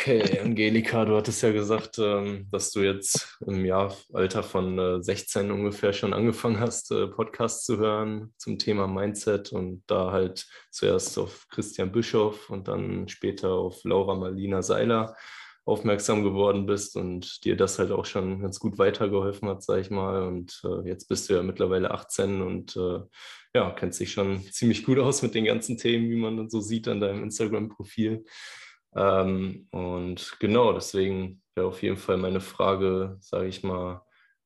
Okay, Angelika, du hattest ja gesagt, ähm, dass du jetzt im Jahr Alter von 16 äh, ungefähr schon angefangen hast, äh, Podcasts zu hören zum Thema Mindset und da halt zuerst auf Christian Bischoff und dann später auf Laura Marlina Seiler aufmerksam geworden bist und dir das halt auch schon ganz gut weitergeholfen hat, sag ich mal. Und äh, jetzt bist du ja mittlerweile 18 und ja, kennst dich schon ziemlich gut aus mit den ganzen Themen, wie man dann so sieht an deinem Instagram-Profil. Ähm, und genau, deswegen wäre auf jeden Fall meine Frage, sage ich mal,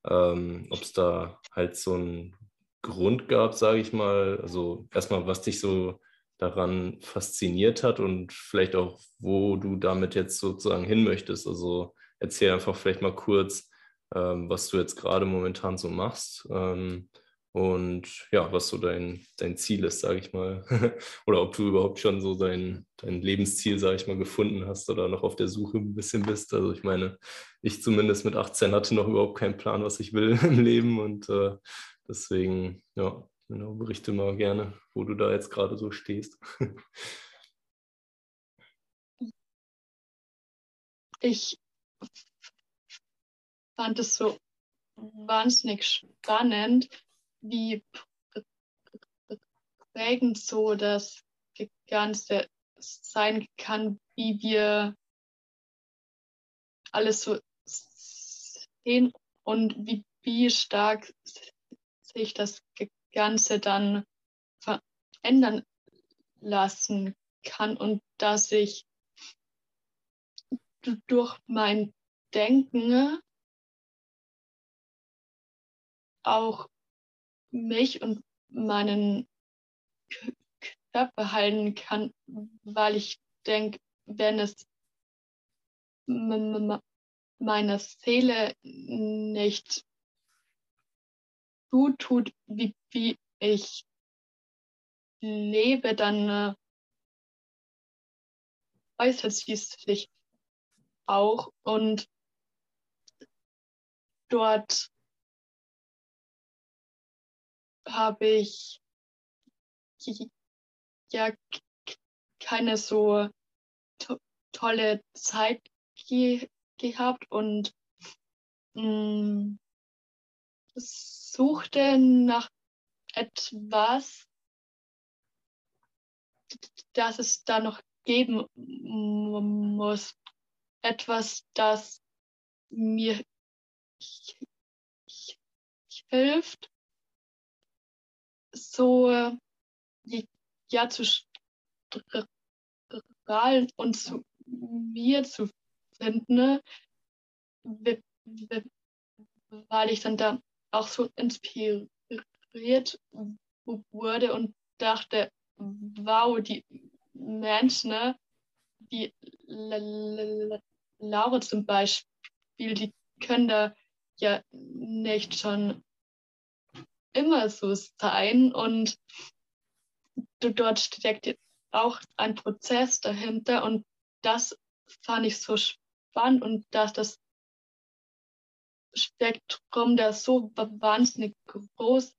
ähm, ob es da halt so einen Grund gab, sage ich mal. Also erstmal, was dich so daran fasziniert hat und vielleicht auch, wo du damit jetzt sozusagen hin möchtest. Also erzähl einfach vielleicht mal kurz, ähm, was du jetzt gerade momentan so machst ähm, und ja, was so dein, dein Ziel ist, sage ich mal. oder ob du überhaupt schon so dein, dein Lebensziel, sage ich mal, gefunden hast oder noch auf der Suche ein bisschen bist. Also ich meine, ich zumindest mit 18 hatte noch überhaupt keinen Plan, was ich will im Leben und äh, deswegen, ja, Genau, berichte mal gerne, wo du da jetzt gerade so stehst. Ich fand es so wahnsinnig spannend, wie prägend so das Ganze sein kann, wie wir alles so sehen und wie, wie stark sich das Ganze dann verändern lassen kann und dass ich durch mein Denken auch mich und meinen Körper halten kann, weil ich denke, wenn es meiner Seele nicht gut tut, wie, wie ich lebe, dann äh, äußert sie sich auch. Und dort habe ich ja keine so to tolle Zeit ge gehabt und mh, mm, suchte nach etwas, das es da noch geben muss. Etwas, das mir hilft, so ja zu strahlen und zu mir zu finden, weil ich dann da auch so inspiriert wurde und dachte, wow, die Menschen, ne, die Laura zum Beispiel, die können da ja nicht schon immer so sein. Und dort steckt auch ein Prozess dahinter. Und das fand ich so spannend. Und dass das Spektrum, das so wahnsinnig groß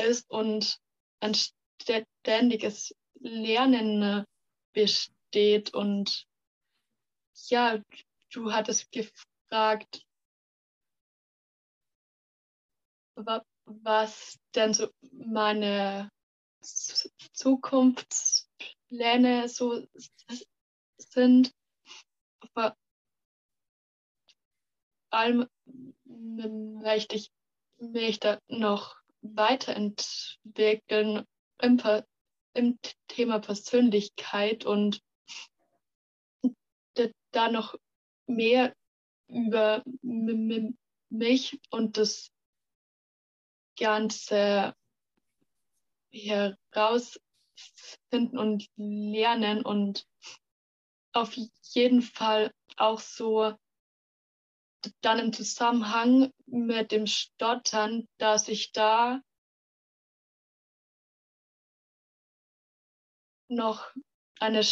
ist und ein ständiges Lernen äh, besteht. Und ja, du hattest gefragt, was denn so meine Zukunftspläne so sind. Vor allem möchte ich mich da noch weiterentwickeln im, im Thema Persönlichkeit und da noch mehr über mich und das Ganze herausfinden und lernen und auf jeden Fall auch so dann im Zusammenhang mit dem Stottern, dass ich da noch einen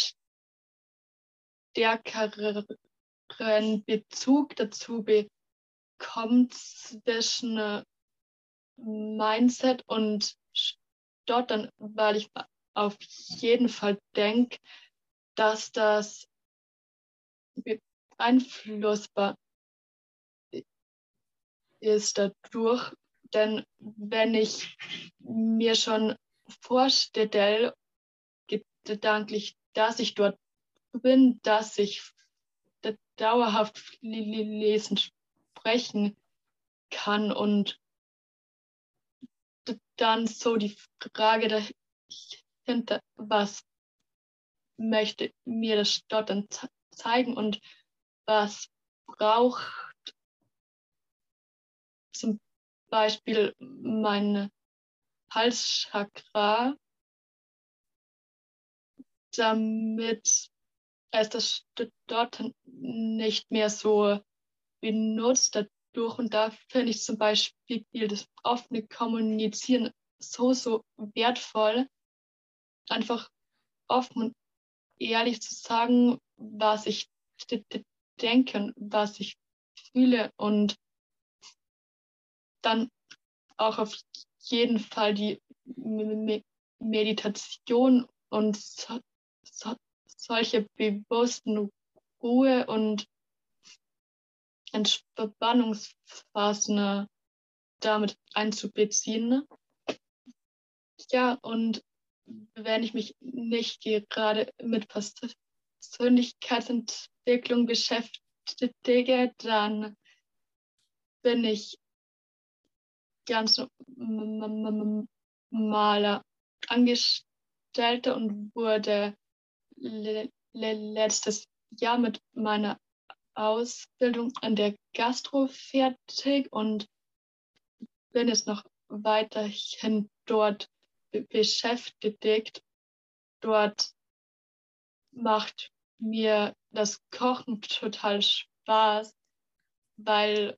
stärkeren Bezug dazu bekommt zwischen Mindset und Stottern, weil ich auf jeden Fall denke, dass das beeinflussbar ist dadurch. Denn wenn ich mir schon vorstelle, gedanklich, dass ich dort bin, dass ich dauerhaft lesen, sprechen kann und dann so die Frage dahinter, was möchte mir das dort dann zeigen und was braucht zum Beispiel mein Halschakra, damit es das dort nicht mehr so benutzt dadurch. Und da finde ich zum Beispiel das offene Kommunizieren so, so wertvoll. Einfach offen und ehrlich zu sagen, was ich denke und was ich fühle und dann auch auf jeden Fall die Meditation und so, solche bewussten Ruhe und Entspannungsphasen damit einzubeziehen. Ja, und wenn ich mich nicht gerade mit Persönlichkeitsentwicklung beschäftige, dann bin ich ganz normaler Angestellter und wurde letztes Jahr mit meiner Ausbildung an der Gastro fertig und bin jetzt noch weiterhin dort beschäftigt. Dort macht mir das Kochen total Spaß, weil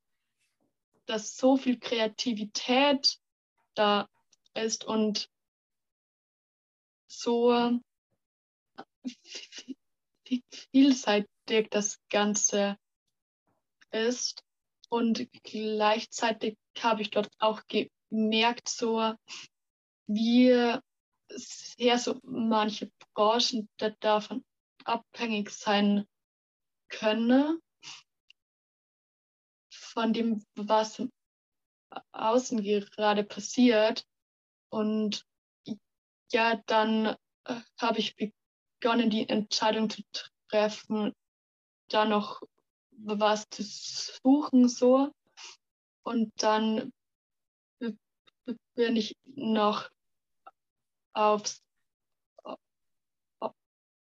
das so viel Kreativität da ist und so vielseitig das Ganze ist. Und gleichzeitig habe ich dort auch gemerkt, so wie sehr so manche Branchen davon abhängig sein können, von dem, was außen gerade passiert. Und ja, dann äh, habe ich begonnen, die Entscheidung zu treffen, da noch was zu suchen, so. Und dann bin ich noch aufs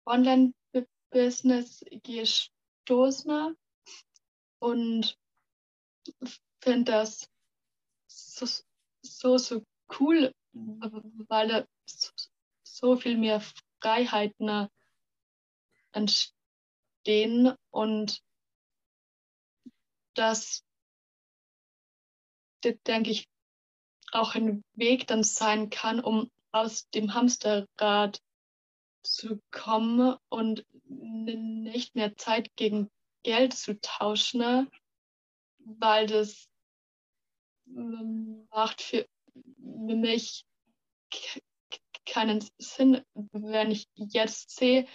Online-Business gestoßen und finde das so, so, so cool, weil so viel mehr Freiheiten entstehen und das, denke ich, auch ein Weg dann sein kann, um aus dem Hamsterrad zu kommen und nicht mehr Zeit gegen Geld zu tauschen, weil das macht für mich keinen Sinn, wenn ich jetzt sehe,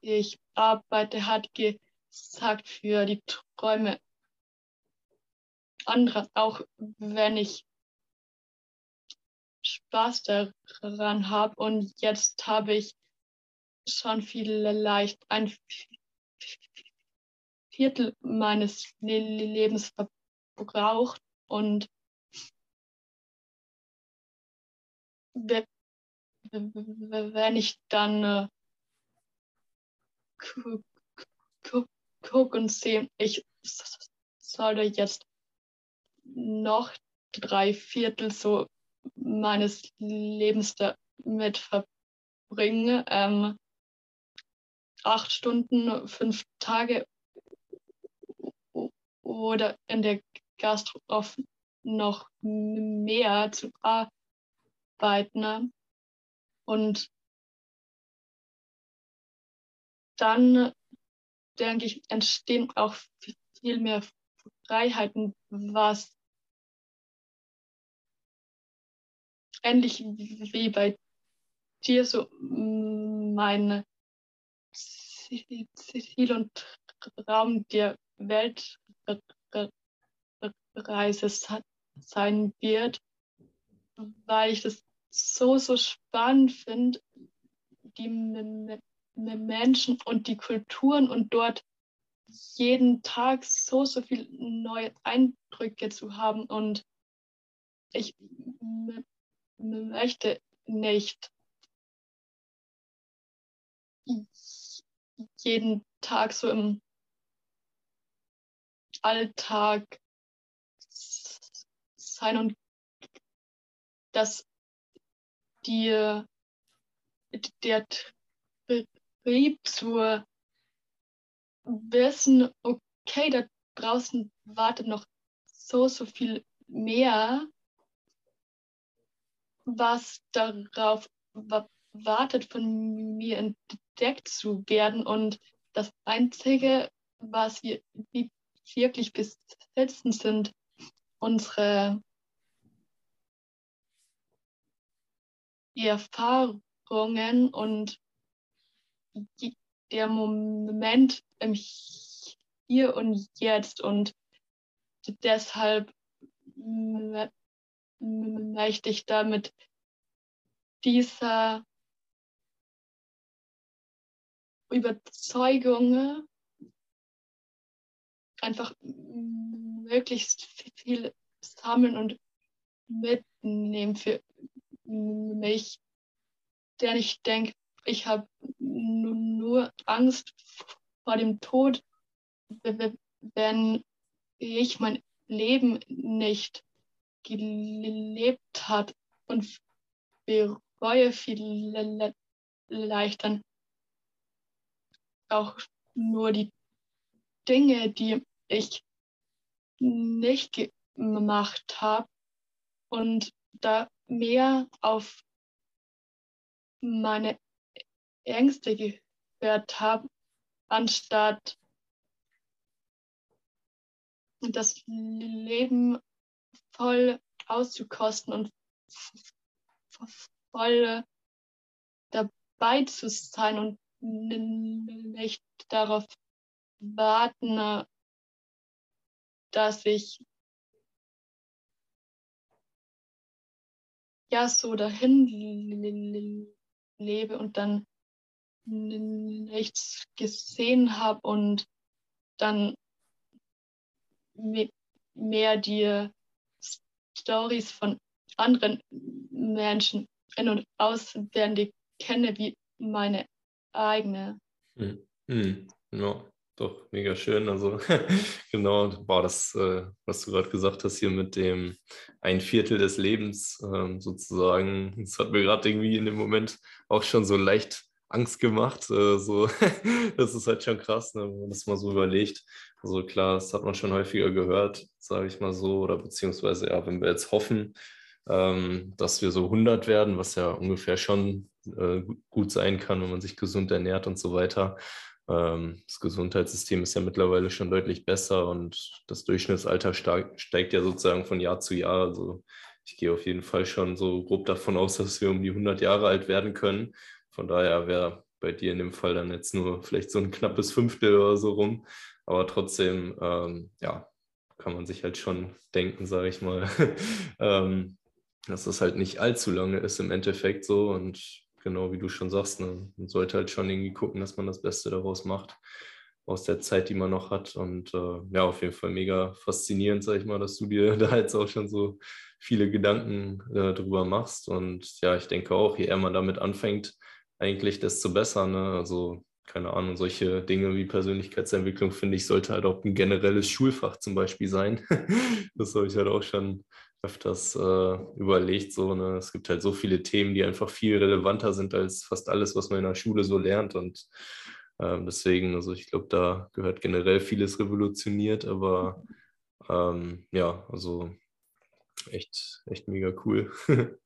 ich arbeite, hat gesagt, für die Träume anderer, auch wenn ich Spaß daran habe. Und jetzt habe ich schon vielleicht ein Viertel meines Lebens verbraucht und wenn ich dann gucke und sehe, ich sollte jetzt noch drei Viertel so meines Lebens damit verbringen. Ähm, acht Stunden, fünf Tage oder in der Gastro noch mehr zu arbeiten. Und dann, denke ich, entstehen auch viel mehr Freiheiten, was ähnlich wie bei dir so meine Ziel und Raum der Weltreise sein wird, weil ich das so, so spannend finde, die Menschen und die Kulturen und dort jeden Tag so, so viele neue Eindrücke zu haben. Und ich möchte nicht jeden Tag so im Alltag sein und dass die, der Trieb zu wissen, okay, da draußen wartet noch so, so viel mehr, was darauf wartet, von mir entdeckt zu werden. Und das Einzige, was wir wirklich besitzen, sind unsere Erfahrungen und der Moment im Hier und Jetzt. Und deshalb möchte ich damit dieser Überzeugung einfach möglichst viel sammeln und mitnehmen für mich, denn ich denke, ich habe nur Angst vor dem Tod, wenn ich mein Leben nicht gelebt hat und bereue vielleicht dann auch nur die Dinge, die ich nicht gemacht habe und da mehr auf meine Ängste gehört habe, anstatt das Leben voll auszukosten und voll dabei zu sein und nicht darauf warten, dass ich ja so dahin lebe und dann nichts gesehen habe und dann mehr die Stories von anderen Menschen in- und auswendig kenne wie meine eigene. Hm. Hm. Ja, doch, mega schön. Also genau, war das, äh, was du gerade gesagt hast, hier mit dem ein Viertel des Lebens ähm, sozusagen. Das hat mir gerade irgendwie in dem Moment auch schon so leicht Angst gemacht. Äh, so, das ist halt schon krass, ne, wenn man das mal so überlegt. Also klar, das hat man schon häufiger gehört, sage ich mal so, oder beziehungsweise ja, wenn wir jetzt hoffen, ähm, dass wir so 100 werden, was ja ungefähr schon äh, gut sein kann, wenn man sich gesund ernährt und so weiter. Ähm, das Gesundheitssystem ist ja mittlerweile schon deutlich besser und das Durchschnittsalter steigt ja sozusagen von Jahr zu Jahr. Also ich gehe auf jeden Fall schon so grob davon aus, dass wir um die 100 Jahre alt werden können. Von daher wäre bei dir in dem Fall dann jetzt nur vielleicht so ein knappes Fünftel oder so rum. Aber trotzdem, ähm, ja, kann man sich halt schon denken, sage ich mal, ähm, dass das halt nicht allzu lange ist im Endeffekt so. Und genau wie du schon sagst, ne, man sollte halt schon irgendwie gucken, dass man das Beste daraus macht, aus der Zeit, die man noch hat. Und äh, ja, auf jeden Fall mega faszinierend, sag ich mal, dass du dir da jetzt auch schon so viele Gedanken äh, drüber machst. Und ja, ich denke auch, je eher man damit anfängt, eigentlich desto besser. Ne? Also keine Ahnung, solche Dinge wie Persönlichkeitsentwicklung, finde ich, sollte halt auch ein generelles Schulfach zum Beispiel sein. das habe ich halt auch schon öfters äh, überlegt. So, ne? Es gibt halt so viele Themen, die einfach viel relevanter sind als fast alles, was man in der Schule so lernt. Und äh, deswegen, also ich glaube, da gehört generell vieles revolutioniert, aber ähm, ja, also echt, echt mega cool,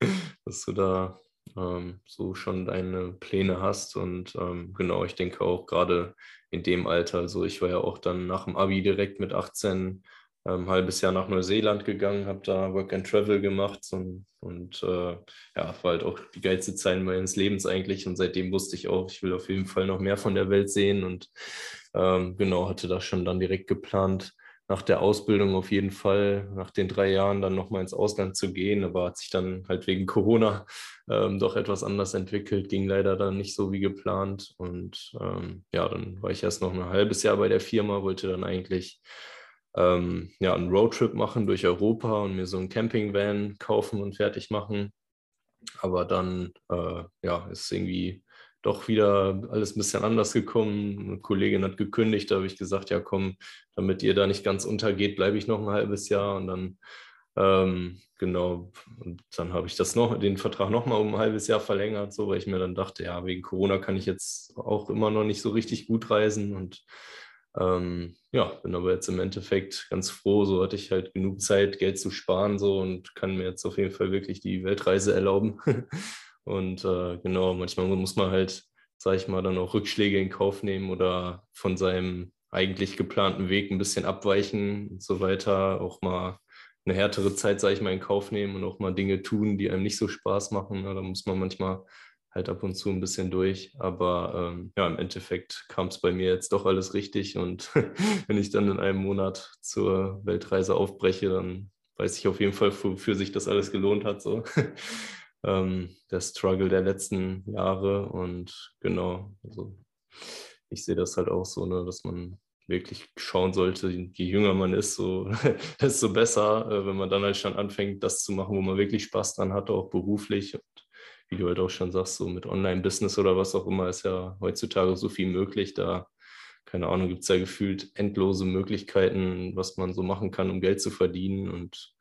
dass du da ähm, so schon deine Pläne hast. Und ähm, genau, ich denke auch gerade in dem Alter, also ich war ja auch dann nach dem Abi direkt mit 18 ein halbes Jahr nach Neuseeland gegangen, habe da Work and Travel gemacht und, und äh, ja, war halt auch die geilste Zeit meines Lebens eigentlich. Und seitdem wusste ich auch, ich will auf jeden Fall noch mehr von der Welt sehen und ähm, genau, hatte das schon dann direkt geplant, nach der Ausbildung auf jeden Fall, nach den drei Jahren dann nochmal ins Ausland zu gehen, aber hat sich dann halt wegen Corona ähm, doch etwas anders entwickelt, ging leider dann nicht so wie geplant. Und ähm, ja, dann war ich erst noch ein halbes Jahr bei der Firma, wollte dann eigentlich ähm, ja, einen Roadtrip machen durch Europa und mir so einen Campingvan kaufen und fertig machen. Aber dann äh, ja, ist irgendwie doch wieder alles ein bisschen anders gekommen. Eine Kollegin hat gekündigt, da habe ich gesagt, ja komm, damit ihr da nicht ganz untergeht, bleibe ich noch ein halbes Jahr und dann ähm, genau, und dann habe ich das noch, den Vertrag nochmal um ein halbes Jahr verlängert, so weil ich mir dann dachte, ja, wegen Corona kann ich jetzt auch immer noch nicht so richtig gut reisen und ähm, ja, bin aber jetzt im Endeffekt ganz froh. So hatte ich halt genug Zeit, Geld zu sparen so und kann mir jetzt auf jeden Fall wirklich die Weltreise erlauben. und äh, genau, manchmal muss man halt, sage ich mal, dann auch Rückschläge in Kauf nehmen oder von seinem eigentlich geplanten Weg ein bisschen abweichen und so weiter. Auch mal eine härtere Zeit, sage ich mal, in Kauf nehmen und auch mal Dinge tun, die einem nicht so Spaß machen. Da muss man manchmal halt ab und zu ein bisschen durch. Aber ähm, ja, im Endeffekt kam es bei mir jetzt doch alles richtig. Und wenn ich dann in einem Monat zur Weltreise aufbreche, dann weiß ich auf jeden Fall, wofür sich das alles gelohnt hat. So. ähm, der Struggle der letzten Jahre. Und genau, also ich sehe das halt auch so, ne, dass man wirklich schauen sollte, je jünger man ist, so, desto besser, äh, wenn man dann halt schon anfängt, das zu machen, wo man wirklich Spaß dran hat, auch beruflich. Und wie du halt auch schon sagst, so mit Online-Business oder was auch immer, ist ja heutzutage so viel möglich. Da, keine Ahnung, gibt es ja gefühlt endlose Möglichkeiten, was man so machen kann, um Geld zu verdienen. Und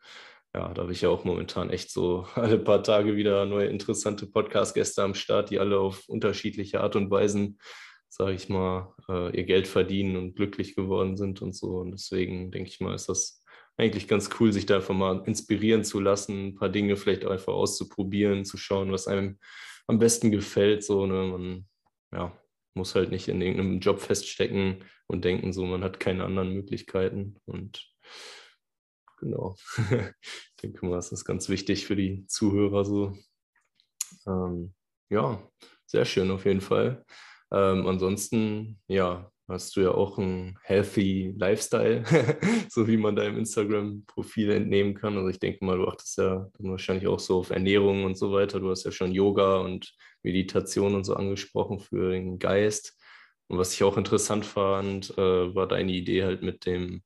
ja, da habe ich ja auch momentan echt so alle paar Tage wieder neue interessante Podcast-Gäste am Start, die alle auf unterschiedliche Art und Weisen, sage ich mal, äh, ihr Geld verdienen und glücklich geworden sind und so. Und deswegen denke ich mal, ist das eigentlich ganz cool, sich da einfach mal inspirieren zu lassen, ein paar Dinge vielleicht einfach auszuprobieren, zu schauen, was einem am besten gefällt. So, ne? Man ja, muss halt nicht in irgendeinem Job feststecken und denken, so man hat keine anderen Möglichkeiten. Und genau, ich denke mal, das ist ganz wichtig für die Zuhörer so. Ähm, ja, sehr schön auf jeden Fall. Ähm, ansonsten, ja, hast du ja auch einen healthy Lifestyle, so wie man deinem Instagram-Profil entnehmen kann. Also ich denke mal, du achtest ja dann wahrscheinlich auch so auf Ernährung und so weiter. Du hast ja schon Yoga und Meditation und so angesprochen für den Geist. Und was ich auch interessant fand, äh, war deine Idee halt mit dem,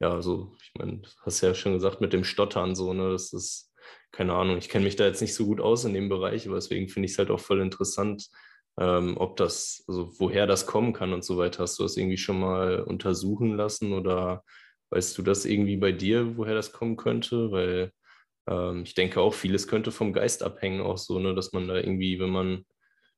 ja, so, ich meine, hast ja schon gesagt, mit dem Stottern so, ne, das ist, keine Ahnung, ich kenne mich da jetzt nicht so gut aus in dem Bereich, aber deswegen finde ich es halt auch voll interessant, ähm, ob das, also woher das kommen kann und so weiter. Hast du das irgendwie schon mal untersuchen lassen oder weißt du das irgendwie bei dir, woher das kommen könnte? Weil ähm, ich denke auch, vieles könnte vom Geist abhängen, auch so, ne, dass man da irgendwie, wenn man,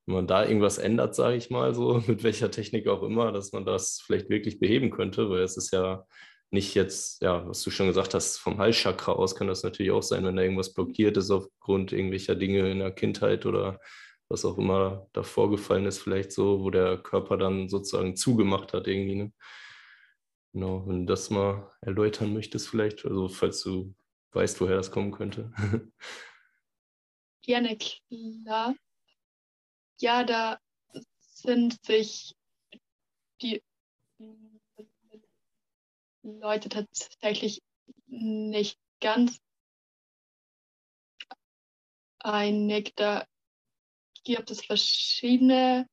wenn man da irgendwas ändert, sage ich mal so, mit welcher Technik auch immer, dass man das vielleicht wirklich beheben könnte, weil es ist ja nicht jetzt, ja, was du schon gesagt hast, vom Halschakra aus kann das natürlich auch sein, wenn da irgendwas blockiert ist aufgrund irgendwelcher Dinge in der Kindheit oder was auch immer da vorgefallen ist, vielleicht so, wo der Körper dann sozusagen zugemacht hat irgendwie. Ne? Genau, wenn du das mal erläutern möchtest vielleicht, also falls du weißt, woher das kommen könnte. Gerne, klar. Ja, da sind sich die Leute tatsächlich nicht ganz einig. Da gibt es verschiedene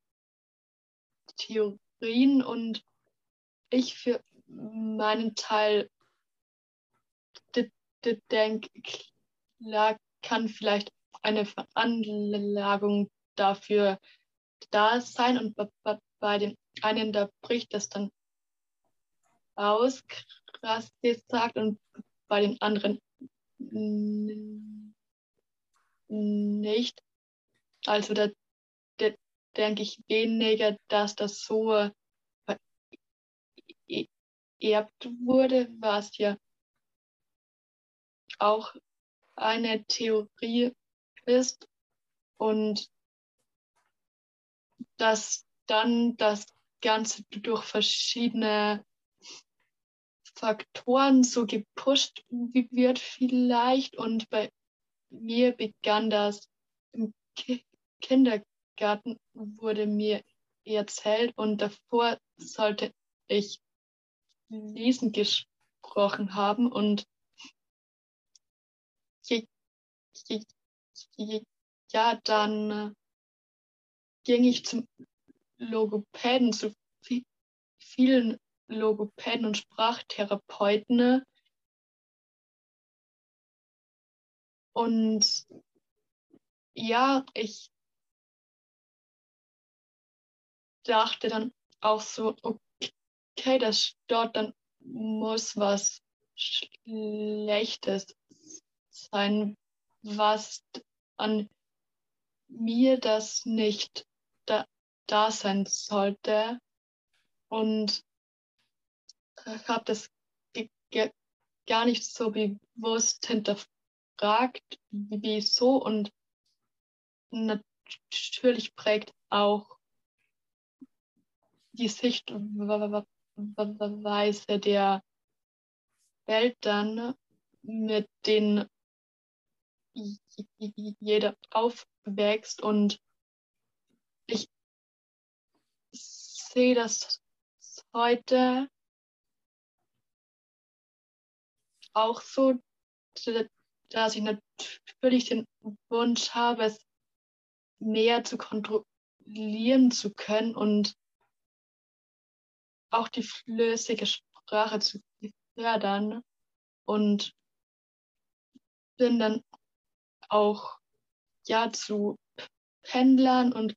Theorien und ich für meinen Teil denke, klar kann vielleicht eine Veranlagung dafür da sein und bei dem einen, da bricht das dann aus, krass gesagt, und bei den anderen nicht. Also da, da denke ich weniger, dass das so vererbt wurde, was ja auch eine Theorie ist und dass dann das Ganze durch verschiedene Faktoren so gepusht wird vielleicht. Und bei mir begann das im Kindergarten, wurde mir erzählt und davor sollte ich lesen gesprochen haben und ja, dann äh, ging ich zum Logopäden, zu vielen Logopäden und Sprachtherapeuten. Und ja, ich dachte dann auch so, okay, das dort dann muss was Schlechtes sein, was an mir das nicht da, da sein sollte. Und habe das gar nicht so bewusst hinterfragt, wieso. Und natürlich prägt auch die Sichtweise der Welt dann mit den jeder aufwächst und ich sehe das heute auch so, dass ich natürlich den Wunsch habe, es mehr zu kontrollieren zu können und auch die flüssige Sprache zu fördern. Und bin dann auch ja zu Pendlern und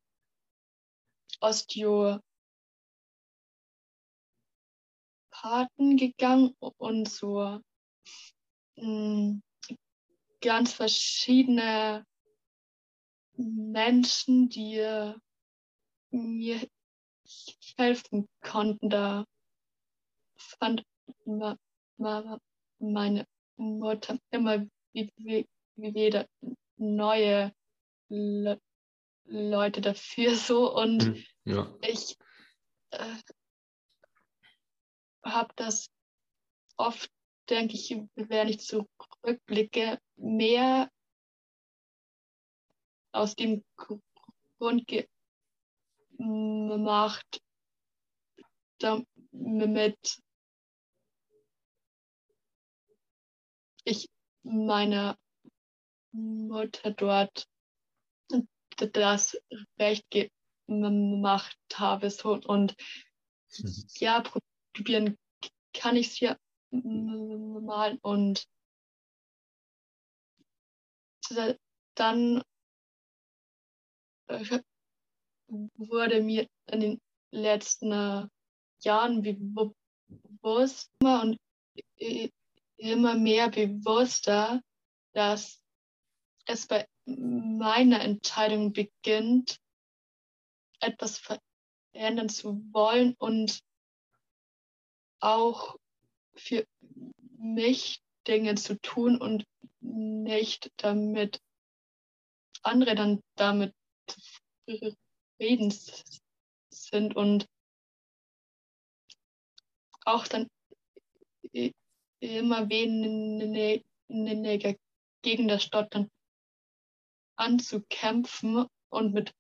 Osteopathen gegangen und hm, ganz verschiedene Menschen, die mir helfen konnten. Da fand meine Mutter immer wieder neue Le Leute dafür so und hm, ja. ich äh, habe das oft, denke ich, wenn ich zurückblicke, mehr aus dem Grund gemacht, damit ich meiner Mutter dort das Recht gemacht habe. So. Und mhm. ja, probieren kann ich es ja mal. Und dann äh, wurde mir in den letzten äh, Jahren bewusst und immer mehr bewusster, dass es bei meiner Entscheidung beginnt, etwas verändern zu wollen und auch für mich Dinge zu tun und nicht damit andere dann damit zufrieden sind und auch dann immer weniger gegen das Stottern anzukämpfen und mit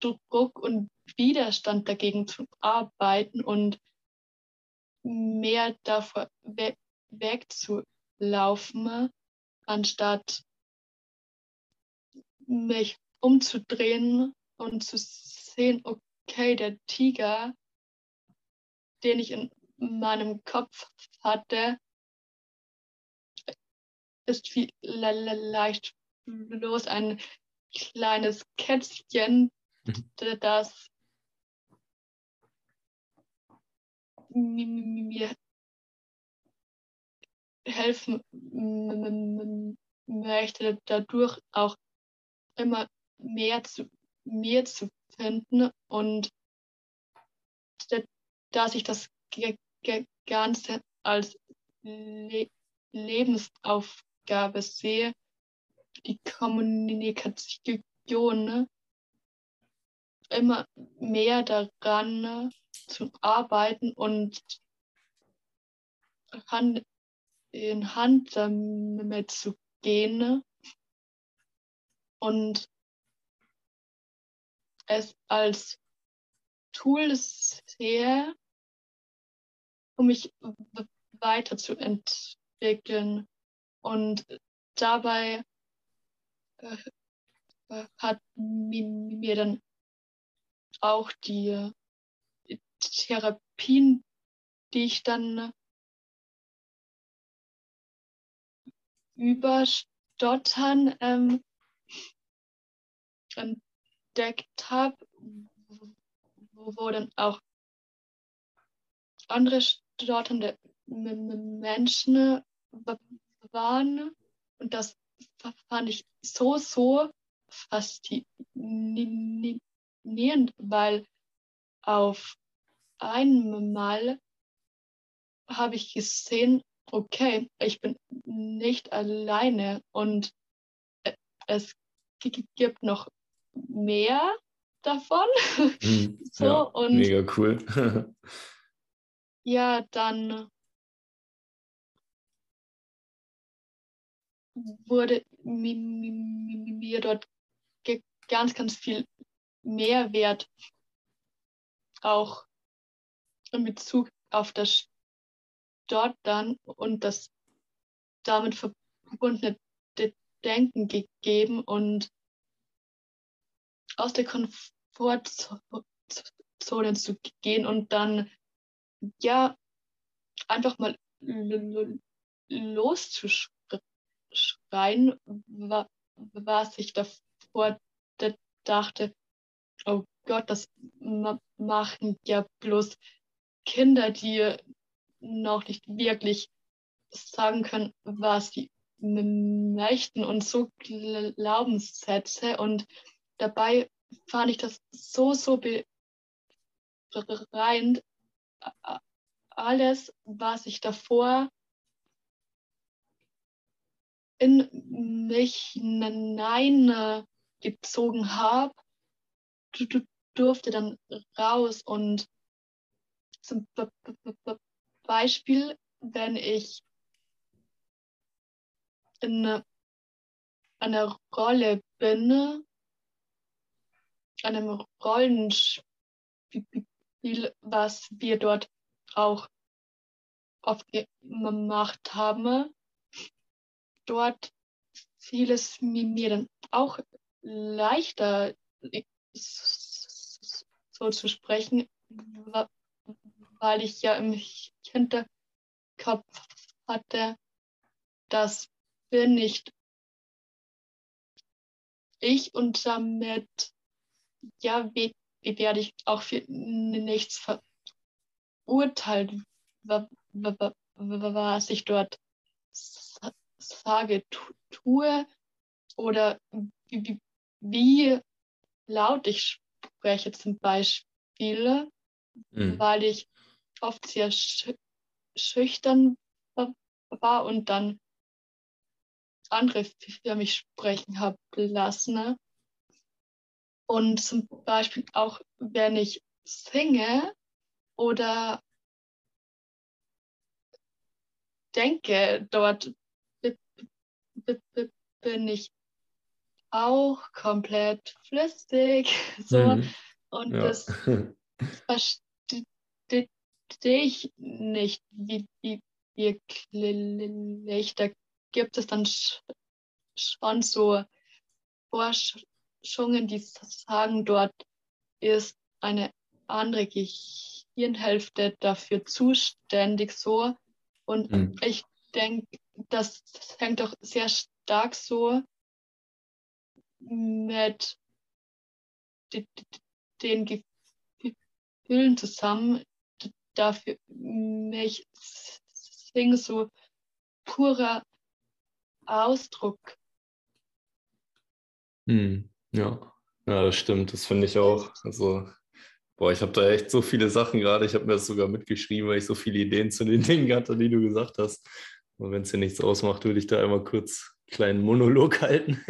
Druck und Widerstand dagegen zu arbeiten und mehr davor we wegzulaufen, anstatt mich umzudrehen und zu sehen, okay, der Tiger, den ich in meinem Kopf hatte, ist vielleicht bloß ein kleines Kätzchen, mhm. das mir helfen möchte, dadurch auch immer mehr zu mir zu finden und dass ich das Ganze als Le Lebensaufgabe sehe, die Kommunikation ne? immer mehr daran ne, zu arbeiten und Hand in Hand damit zu gehen und es als Tool sehe, um mich weiterzuentwickeln. Und dabei äh, hat mir dann auch die Therapien, die ich dann überstottern ähm, entdeckt habe, wo, wo dann auch andere stotternde Menschen waren. Und das fand ich so, so faszinierend, weil auf einmal habe ich gesehen, okay, ich bin nicht alleine und es gibt noch mehr davon. Mhm, so, ja, und mega cool. ja, dann wurde mir dort ganz, ganz viel Mehrwert auch in Bezug auf das dort dann und das damit verbundene Denken gegeben und aus der Komfortzone zu gehen und dann ja einfach mal loszuschreien, was ich davor dachte, oh Gott, das machen ja bloß Kinder, die noch nicht wirklich sagen können, was sie möchten und so Glaubenssätze und dabei fand ich das so, so befreiend. Alles, was ich davor in mich hineingezogen habe, durfte dann raus und zum Beispiel, wenn ich in einer Rolle bin, einem Rollenspiel, was wir dort auch oft gemacht haben, dort fiel es mir dann auch leichter, so zu sprechen, weil ich ja im Hinterkopf hatte, das bin nicht ich und damit ja wie, werde ich auch für nichts verurteilt, was ich dort sage, tue oder wie, wie laut ich spreche zum Beispiel, mhm. weil ich oft sehr schüchtern war und dann andere für mich sprechen habe lassen. Ne? Und zum Beispiel auch, wenn ich singe oder denke, dort bin ich auch komplett flüssig. So. Mhm. Und ja. das ich nicht, wie, wie wirklich. Da gibt es dann schon so Forschungen, die sagen, dort ist eine andere Gehirnhälfte dafür zuständig so. Und mhm. ich denke, das hängt doch sehr stark so mit den Gefühlen zusammen. Dafür mich sing so purer Ausdruck. Hm, ja. ja, das stimmt. Das finde ich auch. Also, boah, ich habe da echt so viele Sachen gerade. Ich habe mir das sogar mitgeschrieben, weil ich so viele Ideen zu den Dingen hatte, die du gesagt hast. Und wenn es dir nichts ausmacht, würde ich da einmal kurz einen kleinen Monolog halten.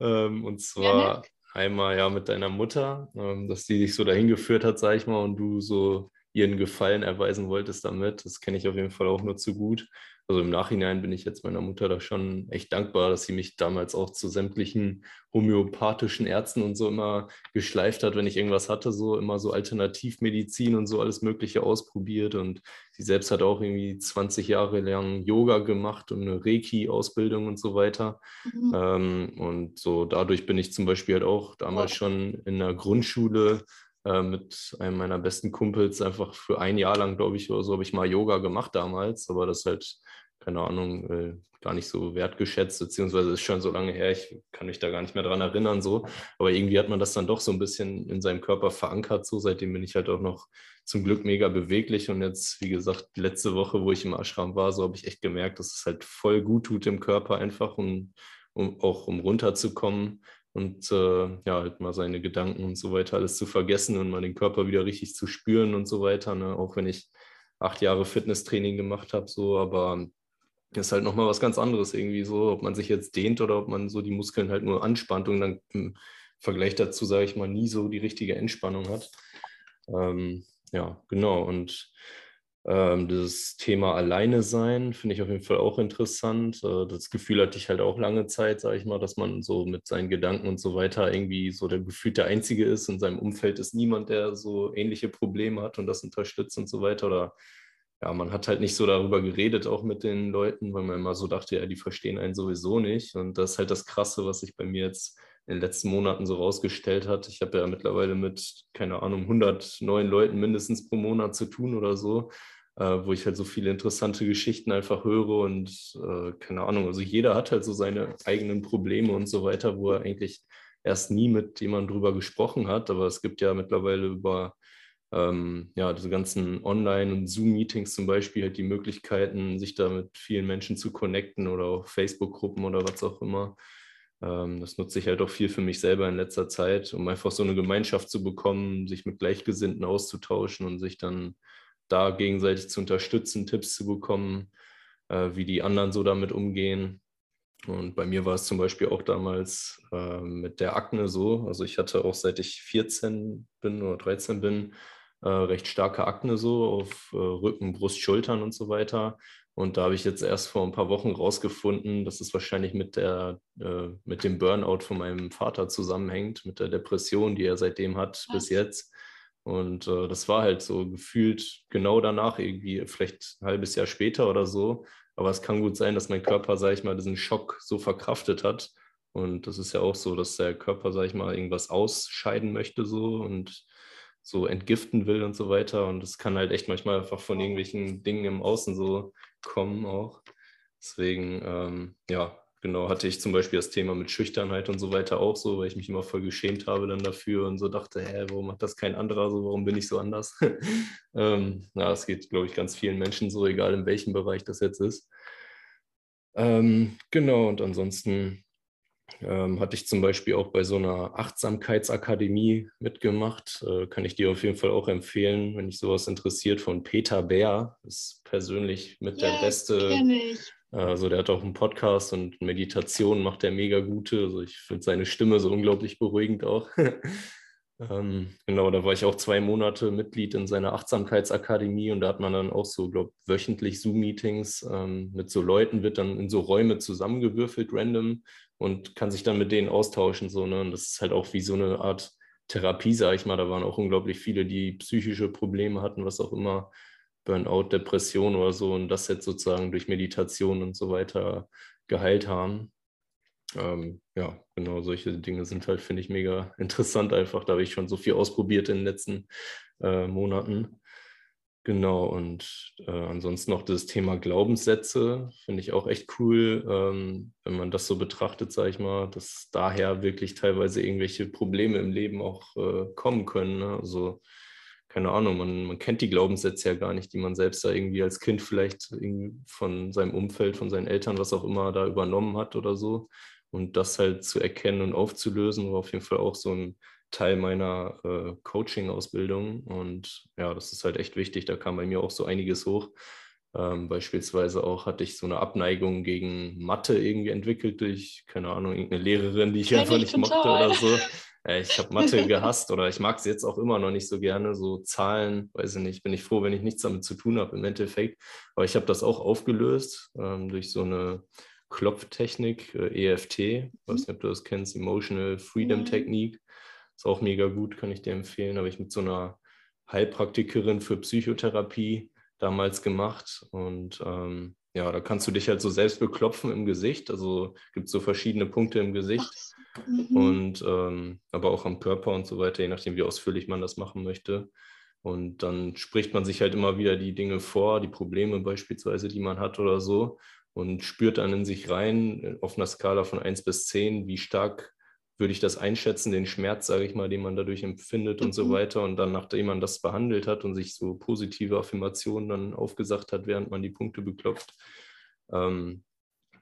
ähm, und zwar ja, einmal ja mit deiner Mutter, ähm, dass die dich so dahin geführt hat, sag ich mal, und du so ihren Gefallen erweisen wolltest damit. Das kenne ich auf jeden Fall auch nur zu gut also im Nachhinein bin ich jetzt meiner Mutter da schon echt dankbar, dass sie mich damals auch zu sämtlichen homöopathischen Ärzten und so immer geschleift hat, wenn ich irgendwas hatte, so immer so Alternativmedizin und so alles Mögliche ausprobiert. Und sie selbst hat auch irgendwie 20 Jahre lang Yoga gemacht und eine Reiki-Ausbildung und so weiter. Mhm. Ähm, und so dadurch bin ich zum Beispiel halt auch damals schon in der Grundschule äh, mit einem meiner besten Kumpels einfach für ein Jahr lang, glaube ich, oder so, habe ich mal Yoga gemacht damals, aber das halt keine Ahnung, äh, gar nicht so wertgeschätzt, beziehungsweise ist schon so lange her, ich kann mich da gar nicht mehr dran erinnern, so. Aber irgendwie hat man das dann doch so ein bisschen in seinem Körper verankert, so. Seitdem bin ich halt auch noch zum Glück mega beweglich und jetzt, wie gesagt, letzte Woche, wo ich im Ashram war, so habe ich echt gemerkt, dass es halt voll gut tut im Körper einfach und um auch um runterzukommen und äh, ja, halt mal seine Gedanken und so weiter alles zu vergessen und mal den Körper wieder richtig zu spüren und so weiter. Ne? Auch wenn ich acht Jahre Fitnesstraining gemacht habe, so, aber ist halt nochmal was ganz anderes irgendwie so, ob man sich jetzt dehnt oder ob man so die Muskeln halt nur anspannt und dann im Vergleich dazu, sage ich mal, nie so die richtige Entspannung hat. Ähm, ja, genau. Und ähm, das Thema Alleine sein finde ich auf jeden Fall auch interessant. Äh, das Gefühl hatte ich halt auch lange Zeit, sage ich mal, dass man so mit seinen Gedanken und so weiter irgendwie so der Gefühl der Einzige ist. In seinem Umfeld ist niemand, der so ähnliche Probleme hat und das unterstützt und so weiter. Oder ja, man hat halt nicht so darüber geredet, auch mit den Leuten, weil man immer so dachte, ja, die verstehen einen sowieso nicht. Und das ist halt das Krasse, was sich bei mir jetzt in den letzten Monaten so rausgestellt hat. Ich habe ja mittlerweile mit, keine Ahnung, 100 neuen Leuten mindestens pro Monat zu tun oder so, wo ich halt so viele interessante Geschichten einfach höre und äh, keine Ahnung, also jeder hat halt so seine eigenen Probleme und so weiter, wo er eigentlich erst nie mit jemandem drüber gesprochen hat. Aber es gibt ja mittlerweile über ähm, ja, diese ganzen Online- und Zoom-Meetings zum Beispiel halt die Möglichkeiten, sich da mit vielen Menschen zu connecten oder auch Facebook-Gruppen oder was auch immer. Ähm, das nutze ich halt auch viel für mich selber in letzter Zeit, um einfach so eine Gemeinschaft zu bekommen, sich mit Gleichgesinnten auszutauschen und sich dann da gegenseitig zu unterstützen, Tipps zu bekommen, äh, wie die anderen so damit umgehen. Und bei mir war es zum Beispiel auch damals äh, mit der Akne so. Also ich hatte auch seit ich 14 bin oder 13 bin, äh, recht starke Akne so auf äh, Rücken, Brust, Schultern und so weiter. Und da habe ich jetzt erst vor ein paar Wochen rausgefunden, dass es wahrscheinlich mit, der, äh, mit dem Burnout von meinem Vater zusammenhängt, mit der Depression, die er seitdem hat Was? bis jetzt. Und äh, das war halt so gefühlt genau danach, irgendwie vielleicht ein halbes Jahr später oder so. Aber es kann gut sein, dass mein Körper, sage ich mal, diesen Schock so verkraftet hat. Und das ist ja auch so, dass der Körper, sage ich mal, irgendwas ausscheiden möchte so und so entgiften will und so weiter. Und das kann halt echt manchmal einfach von irgendwelchen Dingen im Außen so kommen auch. Deswegen, ähm, ja, genau, hatte ich zum Beispiel das Thema mit Schüchternheit und so weiter auch so, weil ich mich immer voll geschämt habe dann dafür und so dachte, hä, warum macht das kein anderer so, warum bin ich so anders? ähm, ja, es geht, glaube ich, ganz vielen Menschen so, egal in welchem Bereich das jetzt ist. Ähm, genau, und ansonsten ähm, hatte ich zum Beispiel auch bei so einer Achtsamkeitsakademie mitgemacht. Äh, kann ich dir auf jeden Fall auch empfehlen, wenn dich sowas interessiert, von Peter Bär. Ist persönlich mit ja, der beste. Also der hat auch einen Podcast und Meditation macht er mega gute. Also ich finde seine Stimme so unglaublich beruhigend auch. ähm, genau, da war ich auch zwei Monate Mitglied in seiner Achtsamkeitsakademie und da hat man dann auch so, glaube wöchentlich Zoom-Meetings ähm, mit so Leuten, wird dann in so Räume zusammengewürfelt, random und kann sich dann mit denen austauschen. So, ne? Und das ist halt auch wie so eine Art Therapie, sage ich mal. Da waren auch unglaublich viele, die psychische Probleme hatten, was auch immer, Burnout, Depression oder so, und das jetzt sozusagen durch Meditation und so weiter geheilt haben. Ähm, ja, genau, solche Dinge sind halt, finde ich, mega interessant einfach. Da habe ich schon so viel ausprobiert in den letzten äh, Monaten. Genau, und äh, ansonsten noch das Thema Glaubenssätze finde ich auch echt cool, ähm, wenn man das so betrachtet, sage ich mal, dass daher wirklich teilweise irgendwelche Probleme im Leben auch äh, kommen können. Ne? Also, keine Ahnung, man, man kennt die Glaubenssätze ja gar nicht, die man selbst da irgendwie als Kind vielleicht von seinem Umfeld, von seinen Eltern, was auch immer, da übernommen hat oder so. Und das halt zu erkennen und aufzulösen, war auf jeden Fall auch so ein Teil meiner äh, Coaching-Ausbildung. Und ja, das ist halt echt wichtig. Da kam bei mir auch so einiges hoch. Ähm, beispielsweise auch hatte ich so eine Abneigung gegen Mathe irgendwie entwickelt durch, keine Ahnung, irgendeine Lehrerin, die ich einfach ich nicht total. mochte oder so. ich habe Mathe gehasst oder ich mag es jetzt auch immer noch nicht so gerne. So Zahlen, weiß ich nicht, bin ich froh, wenn ich nichts damit zu tun habe im Endeffekt. Aber ich habe das auch aufgelöst ähm, durch so eine Klopftechnik, äh, EFT. Ich weiß nicht, ob du das kennst, Emotional Freedom Technique. Ist auch mega gut, kann ich dir empfehlen. Habe ich mit so einer Heilpraktikerin für Psychotherapie damals gemacht. Und ähm, ja, da kannst du dich halt so selbst beklopfen im Gesicht. Also gibt es so verschiedene Punkte im Gesicht. Mhm. Und ähm, aber auch am Körper und so weiter, je nachdem, wie ausführlich man das machen möchte. Und dann spricht man sich halt immer wieder die Dinge vor, die Probleme beispielsweise, die man hat oder so, und spürt dann in sich rein äh, auf einer Skala von 1 bis 10, wie stark würde ich das einschätzen, den Schmerz, sage ich mal, den man dadurch empfindet und mhm. so weiter. Und dann, nachdem man das behandelt hat und sich so positive Affirmationen dann aufgesagt hat, während man die Punkte beklopft, ähm,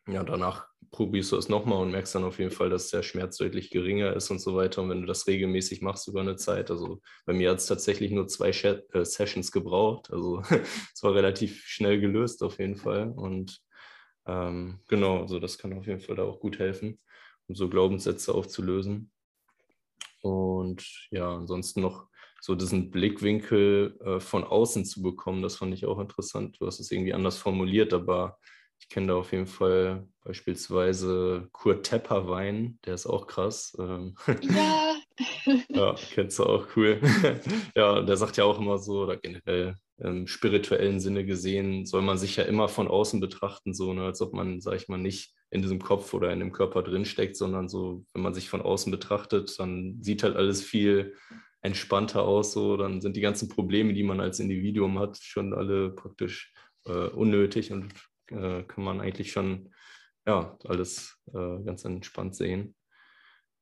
ja, danach probierst du es nochmal und merkst dann auf jeden Fall, dass der Schmerz deutlich geringer ist und so weiter. Und wenn du das regelmäßig machst über eine Zeit, also bei mir hat es tatsächlich nur zwei äh, Sessions gebraucht. Also es war relativ schnell gelöst auf jeden Fall. Und ähm, genau, also das kann auf jeden Fall da auch gut helfen um so Glaubenssätze aufzulösen. Und ja, ansonsten noch so diesen Blickwinkel äh, von außen zu bekommen, das fand ich auch interessant. Du hast es irgendwie anders formuliert, aber ich kenne da auf jeden Fall beispielsweise Kurt Tepperwein, der ist auch krass. Ähm, ja. ja, kennst du auch, cool. ja, der sagt ja auch immer so, oder generell im spirituellen Sinne gesehen, soll man sich ja immer von außen betrachten, so, ne, als ob man, sag ich mal, nicht in diesem Kopf oder in dem Körper drinsteckt, sondern so, wenn man sich von außen betrachtet, dann sieht halt alles viel entspannter aus, so, dann sind die ganzen Probleme, die man als Individuum hat, schon alle praktisch äh, unnötig und äh, kann man eigentlich schon, ja, alles äh, ganz entspannt sehen.